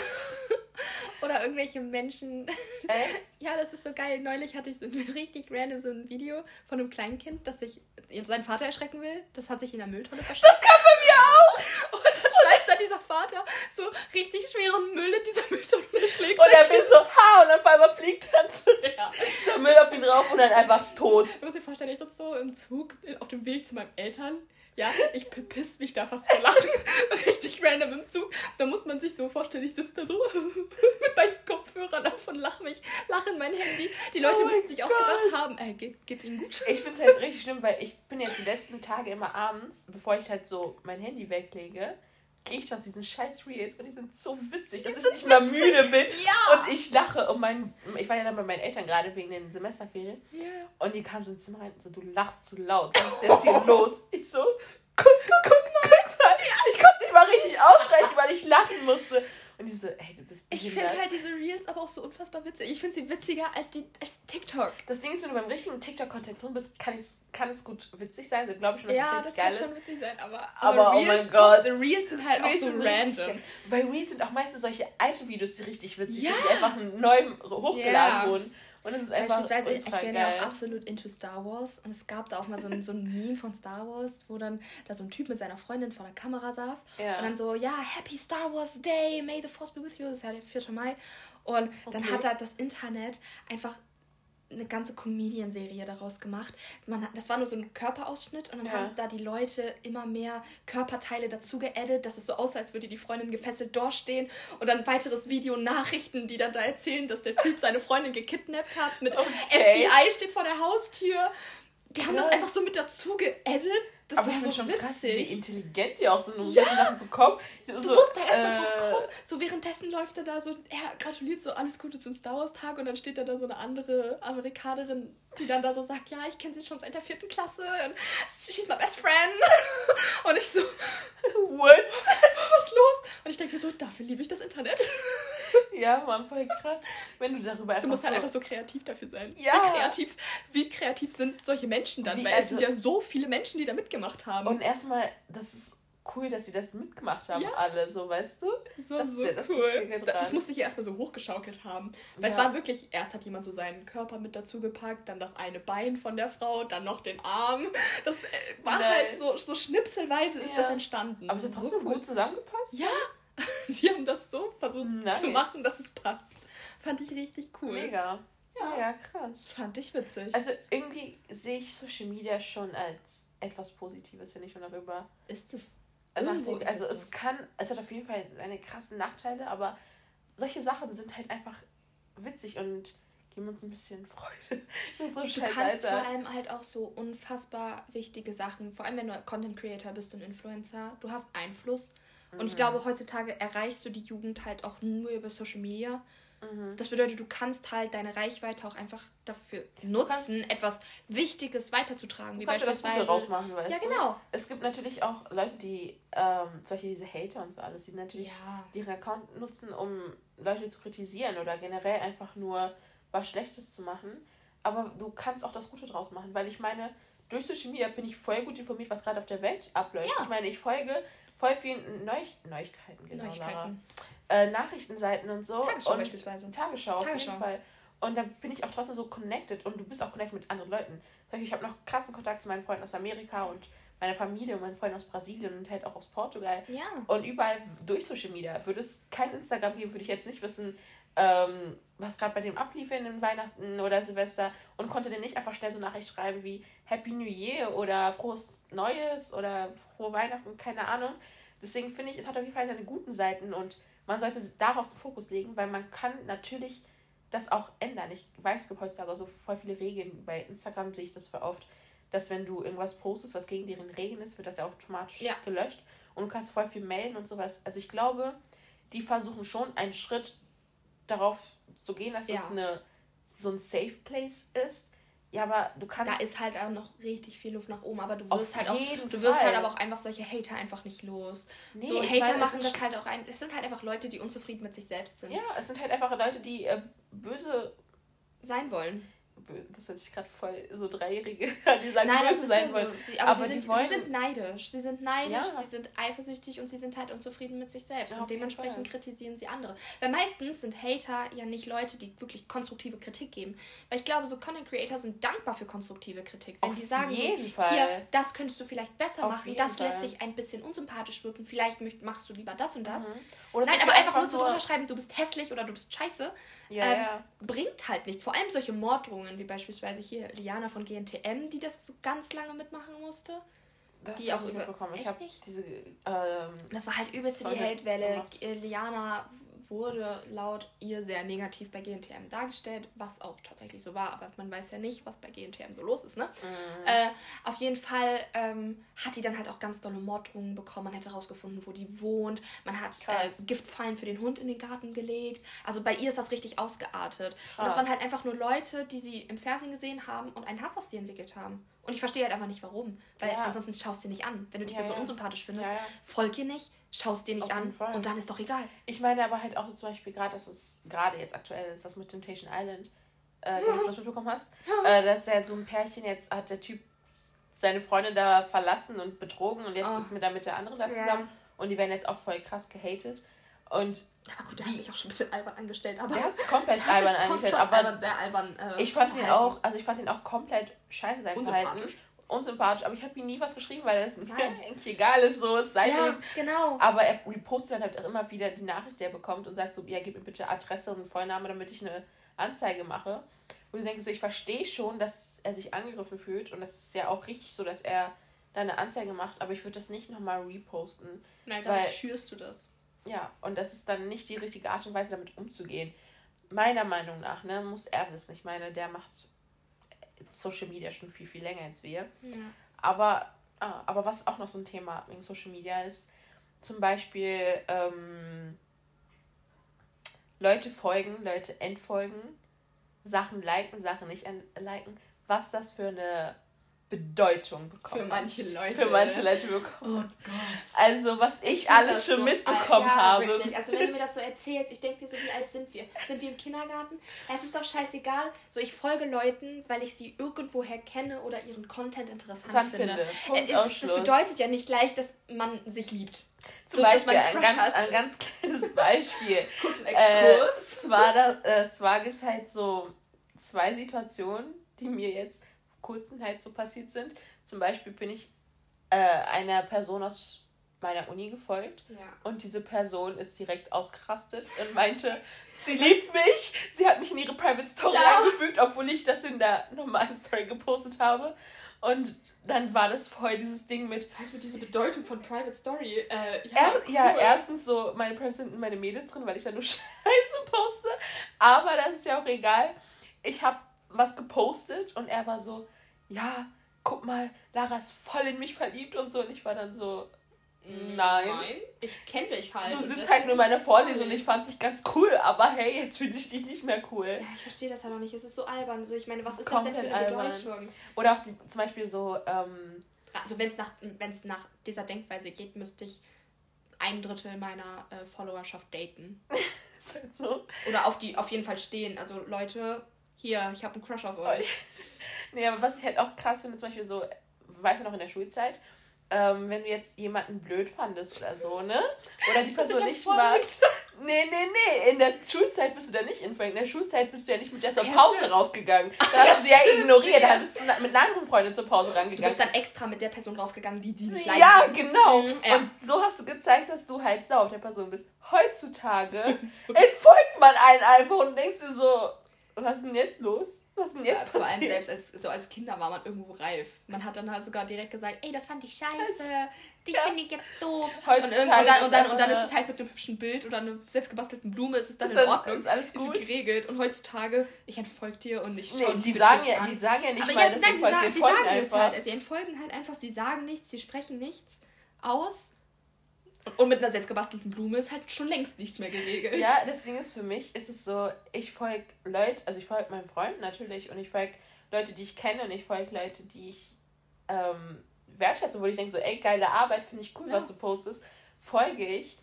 Oder irgendwelche Menschen. Echt? Ja, das ist so geil. Neulich hatte ich so ein richtig random so ein Video von einem Kleinkind, das sich seinen Vater erschrecken will. Das hat sich in der Mülltonne verschluckt. Das kann bei mir auch. Und dann schmeißt dann dieser Vater so richtig schweren Müll in dieser Mülltonne und schlägt Und er will Kind. so, ha, und auf einmal fliegt dann so der Müll auf ihn drauf und dann einfach tot. Du musst dir vorstellen, ich sitze so im Zug auf dem Weg zu meinen Eltern. Ja, ich piss mich da fast vor Lachen. Richtig random im Zug. Da muss man sich so vorstellen, ich sitze da so mit meinen Kopfhörern auf und lache mich, lache in mein Handy. Die Leute Oh müssen sich auch gedacht haben, äh, geht, geht's ihnen gut? Ich finde es halt richtig schlimm, weil ich bin jetzt die letzten Tage immer abends, bevor ich halt so mein Handy weglege, gehe ich dann zu diesen scheiß Reels und die sind so witzig, dass ich nicht mehr müde bin. Ja! Und ich lache und mein, ich war ja dann bei meinen Eltern gerade wegen den Semesterferien Ja. und die kamen so ins Zimmer rein und so, du lachst zu laut, was ist jetzt hier los? Ich so, guck, guck, guck, guck mal. Ich konnte nicht mal richtig aussprechen, weil ich lachen musste. Und die so, ey, du bist Ich finde halt diese Reels aber auch so unfassbar witzig. Ich finde sie witziger als, die, als TikTok. Das Ding ist, wenn du beim richtigen TikTok-Content drin bist, kann es, kann es gut witzig sein. Also glaube ich schon, dass Ja, das richtig kann geil schon ist. witzig sein, aber, Aber, oh mein Reels, Gott. die Reels sind halt auch Reels so sind richtig random. Bei Reels sind auch meistens solche alte Videos, die richtig witzig Ja. sind, die einfach neu hochgeladen Ja. wurden. Und es ist einfach Beispielsweise, ich bin ja auch absolut into Star Wars und es gab da auch mal so ein, so ein Meme von Star Wars, wo dann da so ein Typ mit seiner Freundin vor der Kamera saß Ja. und dann so, ja, Happy Star Wars Day, May the Force be with you, das ist ja der 4. Mai. Und dann Okay. hat da das Internet einfach eine ganze Comedian-Serie daraus gemacht. Man, das war nur so ein Körperausschnitt und dann Ja. haben da die Leute immer mehr Körperteile dazu geaddet, dass es so aussah, als würde die Freundin gefesselt dastehen und dann weiteres Video Nachrichten, die dann da erzählen, dass der Typ seine Freundin gekidnappt hat mit Okay. FBI steht vor der Haustür. Die haben das einfach so mit dazu geaddet. Das Aber war ich so schon krass, wie witzig. intelligent die auch sind, um Ja. solche Sachen zu kommen. Du So, musst da erstmal äh, drauf kommen. So währenddessen läuft er da so, er gratuliert so alles Gute zum Star Wars Tag und dann steht da da so eine andere Amerikanerin, die dann da so sagt, ja, ich kenne sie schon seit der vierten Klasse und she's my best friend. Und ich so, What? was ist los? Und ich denke so, dafür liebe ich das Internet. Ja, Mann, voll krass. Wenn du darüber einfach Du musst halt so, einfach so kreativ dafür sein. Ja. Wie kreativ, wie kreativ sind solche Menschen dann? Wie, Weil es sind also- ja so viele Menschen, die da mitgemacht haben. Und erstmal, das ist cool, dass sie das mitgemacht haben, Ja. alle, so, weißt du? Das war Das ist so ja das cool. Das, das musste ich erstmal so hochgeschaukelt haben. Weil es Ja. waren wirklich, erst hat jemand so seinen Körper mit dazu gepackt, dann das eine Bein von der Frau, dann noch den Arm. Das äh, war Nice. halt so, so schnipselweise ist das entstanden. Aber es hat So trotzdem cool. gut zusammengepasst. Ja, die haben das so versucht Nice. zu machen, dass es passt. Fand ich richtig cool. Mega. Ja. Mega krass. Fand ich witzig. Also irgendwie sehe ich Social Media schon als etwas Positives, wenn ich schon darüber ist es. nachdenke. Irgendwo ist Also es es das. kann, es hat auf jeden Fall seine krassen Nachteile, aber solche Sachen sind halt einfach witzig und geben uns ein bisschen Freude. so Du kannst Alter. vor allem halt auch so unfassbar wichtige Sachen, vor allem wenn du Content Creator bist und Influencer, du hast Einfluss. Und Mhm. ich glaube, heutzutage erreichst du die Jugend halt auch nur über Social Media. Mhm. Das bedeutet, du kannst halt deine Reichweite auch einfach dafür nutzen, etwas Wichtiges weiterzutragen. Du Wie kannst ja das Gute beispielsweise. rausmachen, weißt Ja, du? genau. Es gibt natürlich auch Leute, die, ähm, solche diese Hater und so alles, die natürlich Ja. ihren Account nutzen, um Leute zu kritisieren oder generell einfach nur was Schlechtes zu machen. Aber du kannst auch das Gute draus machen, weil ich meine, durch Social Media bin ich voll gut informiert, was gerade auf der Welt abläuft. Ja. Ich meine, ich folge voll vielen Neu Neuigkeiten, genau. Neuigkeiten. Äh, Nachrichtenseiten und so. Tagesschau und beispielsweise. Tagesschau, auf Tagesschau. jeden Fall. Und dann bin ich auch trotzdem so connected und du bist auch connected mit anderen Leuten. Ich habe noch krassen Kontakt zu meinen Freunden aus Amerika und meiner Familie und meinen Freunden aus Brasilien und halt auch aus Portugal. Ja. Und überall durch Social Media. Würde es kein Instagram geben, würde ich jetzt nicht wissen, ähm, was gerade bei dem ablief in den Weihnachten oder Silvester und konnte dir nicht einfach schnell so Nachricht schreiben wie Happy New Year oder frohes Neues oder frohe Weihnachten, keine Ahnung. Deswegen finde ich, es hat auf jeden Fall seine guten Seiten und man sollte darauf den Fokus legen, weil man kann natürlich das auch ändern. Ich weiß, es gibt heutzutage so voll viele Regeln. Bei Instagram sehe ich das voll oft, dass wenn du irgendwas postest, was gegen deren Regeln ist, wird das ja automatisch ja. gelöscht. Und du kannst voll viel melden und sowas. Also ich glaube, die versuchen schon einen Schritt darauf zu gehen, dass ja. es eine, so ein Safe Place ist. Ja, aber du kannst. Da ist halt auch noch richtig viel Luft nach oben, aber du wirst halt auch. Du wirst halt aber auch einfach solche Hater einfach nicht los. Nee, so Hater machen das halt auch ein. Es sind halt einfach Leute, die unzufrieden mit sich selbst sind. Ja, es sind halt einfach Leute, die äh, böse sein wollen das hört sich gerade voll so Dreijährige an, die sagen, Nein, böse sein ja wollen. So. Sie, aber, aber sie, sind, wollen... sie sind neidisch. Sie sind neidisch, ja. sie sind eifersüchtig und sie sind halt unzufrieden mit sich selbst. Ja, und dementsprechend kritisieren sie andere. Weil meistens sind Hater ja nicht Leute, die wirklich konstruktive Kritik geben. Weil ich glaube, so Content Creator sind dankbar für konstruktive Kritik. Wenn Auf die sagen so, Fall. hier, das könntest du vielleicht besser Auf machen, das Fall. lässt dich ein bisschen unsympathisch wirken, vielleicht machst du lieber das und das. Mhm. Nein, aber einfach, einfach nur so drunter schreiben, du bist hässlich oder du bist scheiße, ja, ähm, ja. bringt halt nichts. Vor allem solche Morddrohungen, wie beispielsweise hier Liana von GNTM, die das so ganz lange mitmachen musste. Das die auch über. Ich habe diese. Ähm, das war halt übelste die Heldwelle. Liana wurde laut ihr sehr negativ bei GNTM dargestellt, was auch tatsächlich so war, aber man weiß ja nicht, was bei GNTM so los ist, ne? Mhm. Äh, auf jeden Fall ähm, hat die dann halt auch ganz dolle Morddrohungen bekommen, man hat herausgefunden, wo die wohnt, man hat äh, Giftfallen für den Hund in den Garten gelegt, also bei ihr ist das richtig ausgeartet. Krass. Und das waren halt einfach nur Leute, die sie im Fernsehen gesehen haben und einen Hass auf sie entwickelt haben. Und ich verstehe halt einfach nicht warum, weil ja. ansonsten schaust du dir nicht an. Wenn du die ja, Person ja. unsympathisch findest, folg ihr nicht, schaust dir nicht an Fall. und dann ist doch egal. Ich meine aber halt auch so zum Beispiel gerade, dass es gerade jetzt aktuell ist, das mit Temptation Island, äh, wenn du das mitbekommen hast, äh, dass ja so ein Pärchen jetzt hat der Typ seine Freundin da verlassen und betrogen und jetzt oh. ist mit der, mit der anderen da zusammen und die werden jetzt auch voll krass gehatet. Und aber gut, der die, hat sich auch schon ein bisschen albern angestellt. Aber der hat sich komplett albern angestellt. Aber albern, sehr albern. Äh, ich fand ihn auch, also ich fand ihn auch komplett scheiße sein Verhalten unsympathisch, aber ich habe ihm nie was geschrieben, weil es mir eigentlich egal ist, so ist seitdem. Ja, genau. Aber er repostet dann halt auch immer wieder die Nachricht, die er bekommt und sagt so, ja, gib mir bitte Adresse und Vollname, damit ich eine Anzeige mache. Und ich denke so, ich verstehe schon, dass er sich angegriffen fühlt und das ist ja auch richtig so, dass er da eine Anzeige macht, aber ich würde das nicht nochmal reposten. Nein, dann schürst du das. Ja, und das ist dann nicht die richtige Art und Weise, damit umzugehen. Meiner Meinung nach, ne, muss er wissen. Ich meine, der macht Social Media schon viel, viel länger als wir. Ja. Aber, ah, aber was auch noch so ein Thema wegen Social Media ist, zum Beispiel ähm, Leute folgen, Leute entfolgen, Sachen liken, Sachen nicht liken, was das für eine Bedeutung bekommen. Für manche Leute. Für manche Leute bekommen. Oh Gott. Also, was ich, ich alles schon so mitbekommen ja, habe. Wirklich. Also, wenn du mir das so erzählst, ich denke mir so, wie alt sind wir? Sind wir im Kindergarten? Es ist doch scheißegal. So, ich folge Leuten, weil ich sie irgendwoher kenne oder ihren Content interessant finde. finde. Äh, das bedeutet ja nicht gleich, dass man sich liebt. Zum so, Beispiel ein ganz, ein ganz kleines Beispiel. Kurz ein Exkurs. Äh, zwar äh, zwar gibt es halt so zwei Situationen, die mir jetzt kurzen halt so passiert sind. Zum Beispiel bin ich äh, einer Person aus meiner Uni gefolgt ja. und diese Person ist direkt ausgerastet und meinte, sie liebt mich, sie hat mich in ihre Private Story ja. eingefügt, obwohl ich das in der normalen Story gepostet habe. Und dann war das voll dieses Ding mit. Also diese Bedeutung von Private Story. Äh, ja, er, cool. ja, erstens so, meine Private sind meine Mädels drin, weil ich da nur Scheiße poste. Aber das ist ja auch egal. Ich habe was gepostet und er war so, ja, guck mal, Lara ist voll in mich verliebt und so. Und ich war dann so, nein. Nein, ich kenne dich halt. Du sitzt halt nur in meiner Vorlesung und ich fand dich ganz cool, aber hey, jetzt finde ich dich nicht mehr cool. Ja, ich verstehe das halt noch nicht. Es ist so albern. So, ich meine, was ist das denn für eine albern. Bedeutung? Oder auch die, zum Beispiel so, ähm, Also wenn es nach, wenn's nach dieser Denkweise geht, müsste ich ein Drittel meiner äh, Followerschaft daten. ist halt so. Oder auf, die, auf jeden Fall stehen. Also Leute, hier, ich habe einen Crush auf euch. nee, aber was ich halt auch krass finde, zum Beispiel so, weißt du noch in der Schulzeit, ähm, wenn du jetzt jemanden blöd fandest oder so, ne? Oder die Person nicht magst. Nee, nee, nee. In der Schulzeit bist du da nicht influent. In der Schulzeit bist du ja nicht mit der zur Pause stimmt. rausgegangen. Da hast ja, du sie ja ignoriert. Ja. Da bist du mit einer anderen Freundin zur Pause rangegangen. Du bist dann extra mit der Person rausgegangen, die die nicht leiden Ja, genau. Mhm, ja. Und so hast du gezeigt, dass du halt sauer auf der Person bist. Heutzutage entfolgt man einen einfach und denkst dir so, was ist denn jetzt los? Was ist denn jetzt Vor allem passiert? selbst als, so als Kinder war man irgendwo reif. Man hat dann halt sogar direkt gesagt, ey, das fand ich scheiße, dich Ja. finde ich jetzt doof. Und, Heutzutage irgend, und, dann, ist und, dann, und dann ist es halt mit einem hübschen Bild oder einer selbstgebastelten Blume, ist es dann Ist in Ordnung. ist alles gut? geregelt. Und heutzutage, ich entfolge dir und ich schaue Nee, die sagen, ja, an. die sagen ja nicht Aber mal, ja, dass nein, sie sagen, sie sagen es einfach. halt. Sie entfolgen halt einfach, sie sagen nichts, sie sprechen nichts aus. Und, mit einer selbstgebastelten Blume ist halt schon längst nichts mehr geregelt. Ja, das Ding ist für mich, ist es so, ich folge Leute, also ich folge meinen Freunden natürlich und ich folge Leute, die ich kenne und ich folge Leute, die ich ähm, wertschätze, wo ich denke so, ey, geile Arbeit, finde ich cool, Ja. was du postest, folge ich.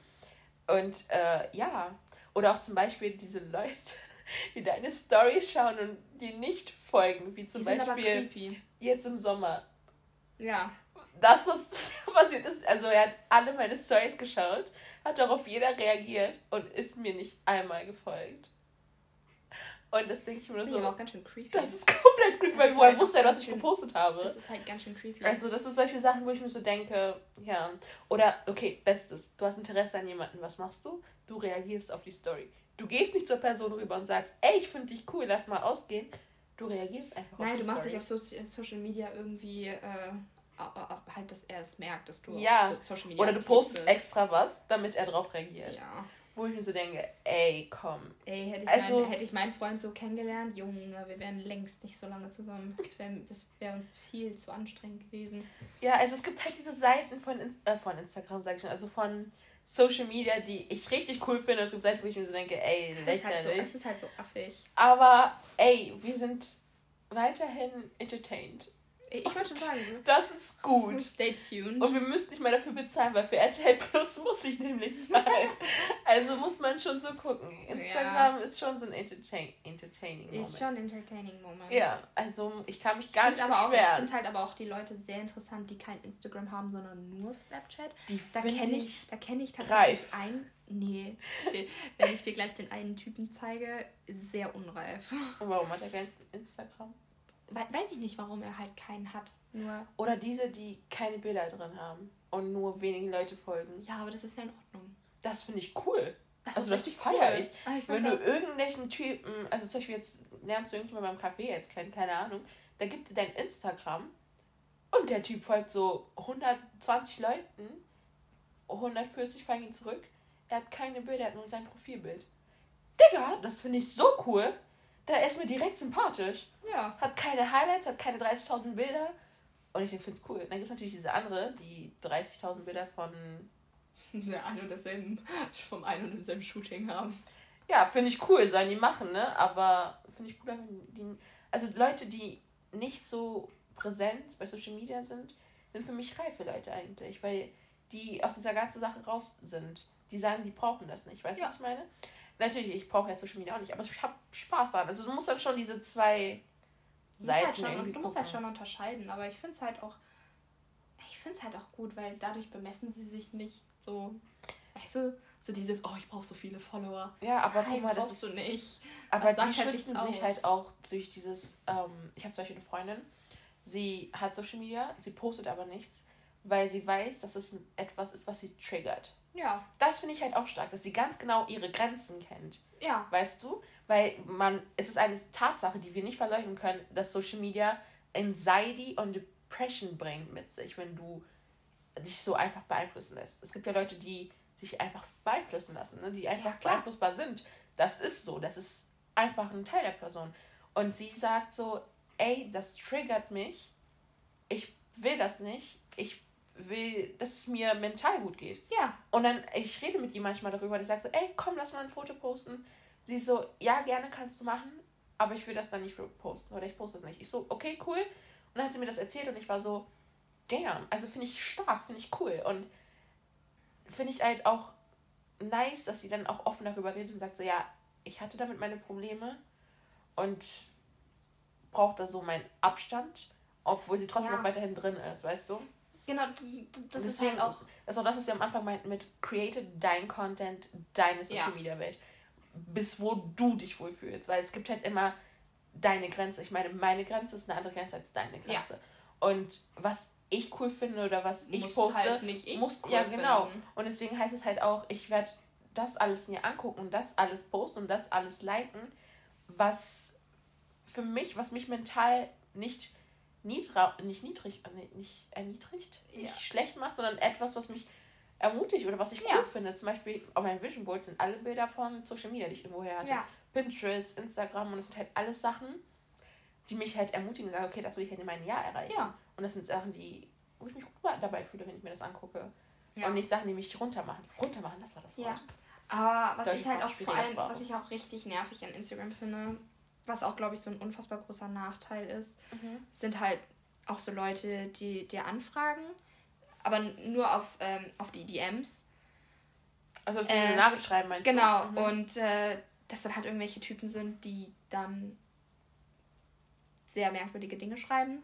Und äh, ja, oder auch zum Beispiel diese Leute, die deine Stories schauen und die nicht folgen, wie zum die Beispiel jetzt im Sommer. Ja. Das, was passiert ist, also er hat alle meine Stories geschaut, hat darauf jeder reagiert und ist mir nicht einmal gefolgt. Und das denke ich mir Das nur finde ich aber so, auch ganz schön creepy. das ist komplett creepy, Das weil ist woher halt wusste er, dass ich gepostet habe? Das ist halt ganz schön creepy. Also das ist solche Sachen, wo ich mir so denke, ja. Oder, okay, bestes, du hast Interesse an jemanden, was machst du? Du reagierst auf die Story. Du gehst nicht zur Person rüber und sagst, ey, ich finde dich cool, lass mal ausgehen. Du reagierst einfach auf Nein, die du machst Story. dich auf so Social Media irgendwie äh, halt, dass er es merkt, dass du Ja. auf so Social Media Oder du postest bist. extra was, damit er drauf reagiert. Ja. Wo ich mir so denke, ey, komm. Ey, hätte ich, Also- meinen, hätte ich meinen Freund so kennengelernt, Junge, wir wären längst nicht so lange zusammen. Das wäre wär uns viel zu anstrengend gewesen. Ja, also es gibt halt diese Seiten von, äh, von Instagram, sag ich schon, also von Social Media, die ich richtig cool finde. Es gibt Seiten, wo ich mir so denke, ey, Es ist, halt so, lächerlich. es ist halt so affig. Aber ey, wir sind weiterhin entertained. Ich wollte schon sagen, Das ist gut. stay tuned. Und wir müssen nicht mehr dafür bezahlen, weil für RTL Plus muss ich nämlich zahlen. also muss man schon so gucken. Instagram ist schon so ein entertain entertaining Moment. Ist schon ein entertaining Moment. Ja, also ich kann mich Ich gar nicht finde aber auch, ich finde halt aber auch die Leute sehr interessant, die kein Instagram haben, sondern nur Snapchat. Die Da kenne ich ich, da kenne ich tatsächlich reif. einen. Nee, den, wenn ich dir gleich den einen Typen zeige, sehr unreif. Warum hat er kein Instagram? We weiß ich nicht, warum er halt keinen hat. Nur, Oder diese, die keine Bilder drin haben und nur wenige Leute folgen. ja, aber das ist ja in Ordnung. Das finde ich cool. Das Also das richtig feier cool. ich. Ah, ich Wenn du irgendwelchen Typen, also zum Beispiel jetzt lernst du irgendjemanden beim Café jetzt kennen, keine Ahnung, da gibt dir dein Instagram und der Typ folgt so 120 Leuten, 140 folgen ihn zurück. Er hat keine Bilder, er hat nur sein Profilbild. Digga, das finde ich so cool. Da ist mir direkt sympathisch. Ja. Hat keine Highlights, hat keine 30.000 Bilder. Und ich finde es cool. Dann gibt es natürlich diese andere, die 30.000 Bilder von. Der ein und derselben, vom einen und demselben Shooting haben. Ja, finde ich cool, sollen die machen, ne? Aber finde ich cooler, wenn die. Also Leute, die nicht so präsent bei Social Media sind, sind für mich reife Leute eigentlich, weil die aus dieser ganzen Sache raus sind. Die sagen, die brauchen das nicht. Weißt du, Ja. was ich meine? Natürlich, ich brauche ja Social Media auch nicht, aber ich habe Spaß daran. Also du musst dann schon diese zwei Du musst, Seiten halt schon, irgendwie du musst halt schon unterscheiden, aber ich finde es halt auch. Ich finde es halt auch gut, weil dadurch bemessen sie sich nicht so. Weißt du, so dieses, oh, ich brauche so viele Follower. Ja, aber Nein, guck mal, das ist du nicht. Aber Das die halt schützen sich aus. halt auch durch dieses, ähm, ich habe zum Beispiel eine Freundin, sie hat Social Media, sie postet aber nichts, weil sie weiß, dass es etwas ist, was sie triggert. Ja, Das finde ich halt auch stark, dass sie ganz genau ihre Grenzen kennt, ja. weißt du? Weil man, es ist eine Tatsache, die wir nicht verleugnen können, dass Social Media Anxiety und Depression bringt mit sich, wenn du dich so einfach beeinflussen lässt. Es gibt ja Leute, die sich einfach beeinflussen lassen, ne? die einfach klar. beeinflussbar sind. Das ist so, das ist einfach ein Teil der Person. Und sie sagt so, ey, das triggert mich, ich will das nicht, ich will, dass es mir mental gut geht. Ja, Und dann, ich rede mit ihr manchmal darüber, ich sage so, ey, komm, lass mal ein Foto posten. Sie ist so, ja, gerne kannst du machen, aber ich will das dann nicht posten oder ich poste das nicht. Ich so, okay, cool. Und dann hat sie mir das erzählt und ich war so, damn, also finde ich stark, finde ich cool. Und finde ich halt auch nice, dass sie dann auch offen darüber redet und sagt so, ja, ich hatte damit meine Probleme und braucht da so meinen Abstand, obwohl sie trotzdem Ja. noch weiterhin drin ist, weißt du? Genau. d- d- Das ist halt auch. Das ist auch das, was wir am Anfang meinten mit create dein Content, deine Social. Media Welt. Bis wo du dich wohlfühlst. Weil es gibt halt immer deine Grenze. Ich meine, meine Grenze ist eine andere Grenze als deine Grenze. Und was ich cool finde oder was ich Muss poste, halt nicht ich muss, cool ja genau. finden. Und deswegen heißt es halt auch, ich werde das alles mir angucken und das alles posten und das alles liken, was für mich, was mich mental nicht, niedra nicht niedrig, äh, nicht erniedrigt, ja. nicht schlecht macht, sondern etwas, was mich ermutigt oder was ich cool ja. finde. Zum Beispiel auf meinem Vision Board sind alle Bilder von Social Media, die ich irgendwo her hatte. Ja. Pinterest, Instagram und es sind halt alles Sachen, die mich halt ermutigen und sagen, okay, das will ich halt in meinem Jahr erreichen. Ja. Und das sind Sachen, die, wo ich mich gut dabei fühle, wenn ich mir das angucke. Und nicht Sachen, die mich runtermachen. Runtermachen, das war das Wort. Ja. Aber was ich halt auch vor allem, was ich auch richtig nervig an Instagram finde, was auch, glaube ich, so ein unfassbar großer Nachteil ist, mhm. sind halt auch so Leute, die dir anfragen, aber nur auf, ähm, auf die DMs. Also, dass sie äh, eine Nachricht schreiben, meinst genau, du? Genau, mhm. und äh, dass dann halt irgendwelche Typen sind, die dann sehr merkwürdige Dinge schreiben.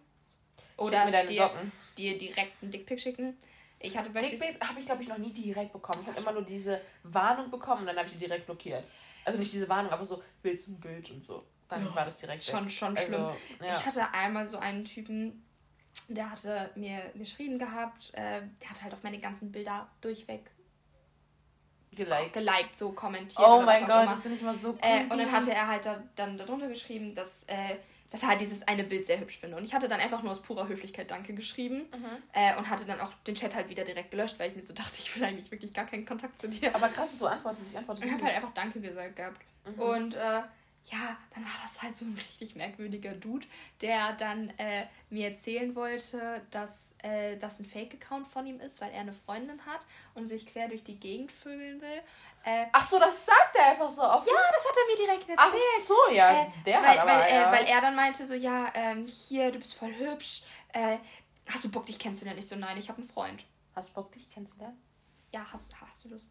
Oder dir, dir direkt einen Dickpick schicken. Ich hatte Dickpick habe ich, glaube ich, noch nie direkt bekommen. Ich habe immer nur diese Warnung bekommen und dann habe ich die direkt blockiert. Also nicht diese Warnung, aber so, willst du ein Bild und so. Dann oh, war das direkt Schon, weg. schon schlimm. Also, ja. Ich hatte einmal so einen Typen, der hatte mir geschrieben gehabt, äh, der hat halt auf meine ganzen Bilder durchweg geliked, geliked so kommentiert. Oh mein Gott, immer. das finde ich mal so cool. Äh, und dann hatte er halt da, dann darunter geschrieben, dass äh, dass er halt dieses eine Bild sehr hübsch finde. Und ich hatte dann einfach nur aus purer Höflichkeit Danke geschrieben mhm. äh, und hatte dann auch den Chat halt wieder direkt gelöscht, weil ich mir so dachte, ich will eigentlich wirklich gar keinen Kontakt zu dir. Aber krass, du antwortest, ich antworte. Ich habe halt einfach Danke gesagt gehabt. Mhm. Und äh, ja, dann war das halt so ein richtig merkwürdiger Dude, der dann äh, mir erzählen wollte, dass äh, das ein Fake-Account von ihm ist, weil er eine Freundin hat und sich quer durch die Gegend vögeln will. Äh, Ach so, das sagt er einfach so offen? Ja, das hat er mir direkt erzählt. Ach so, ja, äh, der weil, hat aber, weil, äh, ja. weil er dann meinte so, ja, ähm, hier, du bist voll hübsch. Äh, hast du Bock, dich kennenzulernen? Ich so, nein, ich habe einen Freund. Hast du Bock, dich kennenzulernen? Ja, hast, hast du Lust,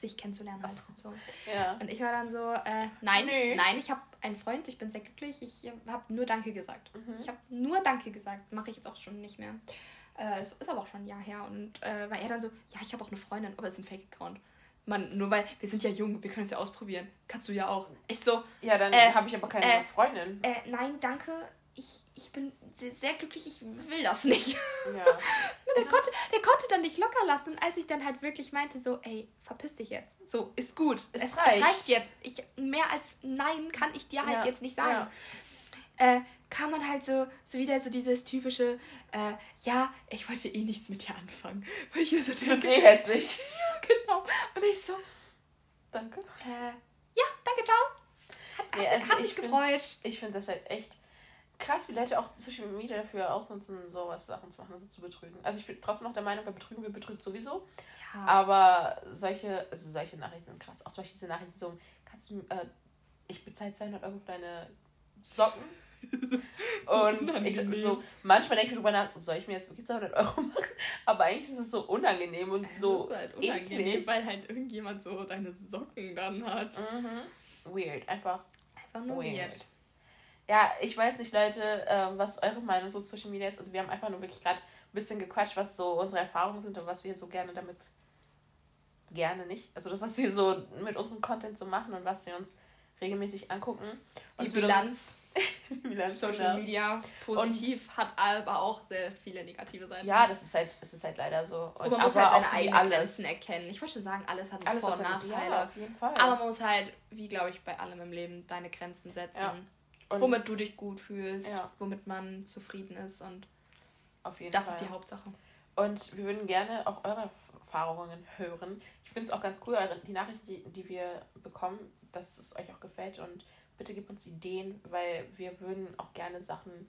sich kennenzulernen? Halt. So. Ja. Und ich war dann so, äh, nein, nee. nein, ich habe einen Freund, ich bin sehr glücklich. Ich habe nur Danke gesagt. Mhm. Ich habe nur Danke gesagt. Mache ich jetzt auch schon nicht mehr. Äh, ist aber auch schon ein Jahr her. Und äh, war er dann so, ja, ich habe auch eine Freundin, aber es ist ein Fake-Account. Mann, nur weil wir sind ja jung, wir können es ja ausprobieren. Kannst du ja auch. Ich so. Ja, dann äh, habe ich aber keine äh, Freundin. Äh, nein, danke. Ich, ich bin sehr, sehr glücklich, ich will das nicht. Ja. der, konnte, der konnte dann nicht locker lassen. Und als ich dann halt wirklich meinte, so, ey, verpiss dich jetzt. So, ist gut. Es, es, reicht. reicht. jetzt. Ich, mehr als Nein kann ich dir halt ja. jetzt nicht sagen. Ja äh, kam dann halt so, so wieder so dieses typische, äh, ja, ich wollte eh nichts mit dir anfangen. Weil ich mir so denke, du bist eh hässlich. ja, genau. Und ich so, danke. Äh, ja, danke, ciao. Hat, nee, also hat mich gefreut. Ich finde das halt echt krass, wie Leute auch Social Media dafür ausnutzen, sowas Sachen zu machen, also zu betrügen. Also ich bin trotzdem noch der Meinung, wer betrügen will, betrügt sowieso. Ja. Aber solche, also solche Nachrichten sind krass. Auch solche Nachrichten so, kannst du, äh, ich bezahle 200 Euro für deine Socken so und ich so, manchmal denke ich darüber nach, soll ich mir jetzt wirklich 200 Euro machen? Aber eigentlich ist es so unangenehm und so. Es ist halt unangenehm, eklig. weil halt irgendjemand so deine Socken dann hat. Mhm. Weird, einfach. Einfach nur weird. weird. Ja, ich weiß nicht, Leute, äh, was eure Meinung so zu Social Media ist. Also, wir haben einfach nur wirklich gerade ein bisschen gequatscht, was so unsere Erfahrungen sind und was wir so gerne damit. Gerne nicht. Also, das, was wir so mit unserem Content so machen und was wir uns regelmäßig angucken. Und die Bilanz. die Bilanz Social genau. Media positiv und hat aber auch sehr viele negative Seiten. Ja, das ist halt, es ist halt leider so. Und, und man muss halt seine eigenen alles. Grenzen erkennen. Ich wollte schon sagen, alles hat alles Vor- und Nachteile. Ja, auf jeden Fall. Aber man muss halt, wie glaube ich bei allem im Leben, deine Grenzen setzen. Ja. Womit du dich gut fühlst, ja. womit man zufrieden ist und auf jeden das Fall. ist die Hauptsache. Und wir würden gerne auch eure Erfahrungen hören. Ich finde es auch ganz cool, die Nachrichten, die, die wir bekommen, dass es euch auch gefällt und bitte gebt uns Ideen, weil wir würden auch gerne Sachen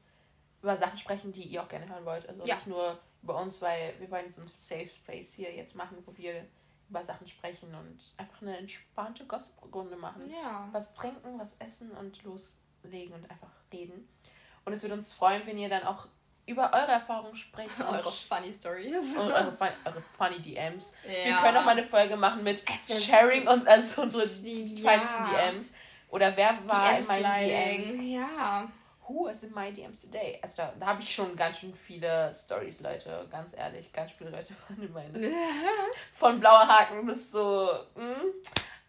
über Sachen sprechen, die ihr auch gerne hören wollt. Also ja. nicht nur über uns, weil wir wollen so ein Safe Space hier jetzt machen, wo wir über Sachen sprechen und einfach eine entspannte Gossip-Runde machen. Ja. Was trinken, was essen und loslegen und einfach reden. Und es würde uns freuen, wenn ihr dann auch über eure Erfahrungen sprechen. eure funny Stories. Und eure, fun eure funny DMs. Ja. Wir können auch mal eine Folge machen mit Sharing und also unsere ja. DMs. Oder wer war in meinen DMs? Ja. Who was in my DMs today? Also da, da habe ich schon ganz schön viele Stories, Leute. Ganz ehrlich, ganz viele Leute waren in meinen. Von blauer Haken bis so. Mh.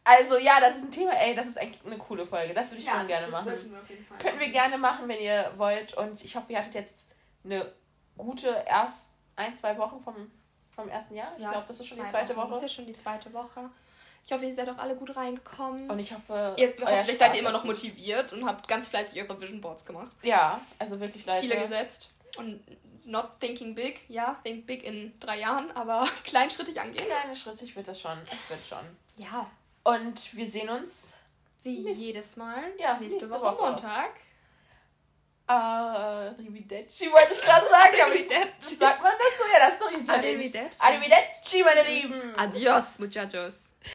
Also ja, das ist ein Thema, ey, das ist eigentlich eine coole Folge. Das würde ich ja, schon gerne machen. Wir Könnten wir gerne machen, wenn ihr wollt. Und ich hoffe, ihr hattet jetzt eine gute erst ein, zwei Wochen vom, vom ersten Jahr. Ich ja, glaube, das ist schon die zweite Woche. Das ist ja schon die zweite Woche. Ich hoffe, ihr seid auch alle gut reingekommen. Und ich hoffe, ihr, hoffentlich seid ihr immer noch motiviert und habt ganz fleißig eure Vision Boards gemacht. Ja, also wirklich, Leute. Ziele gesetzt. Und not thinking big. Ja, think big in drei Jahren, aber kleinschrittig angehen. Kleine Schritte, ich wird das schon. Es wird schon. Ja. Und wir sehen uns Wie Nächst- jedes Mal. Ja, nächste, nächste Woche, Woche. Montag. Arrivederci, wollte ich gerade sagen. wie Sagt man das so? Ja, das ist doch Italienisch. Arrivederci. Arrivederci, meine Lieben. Adios, muchachos.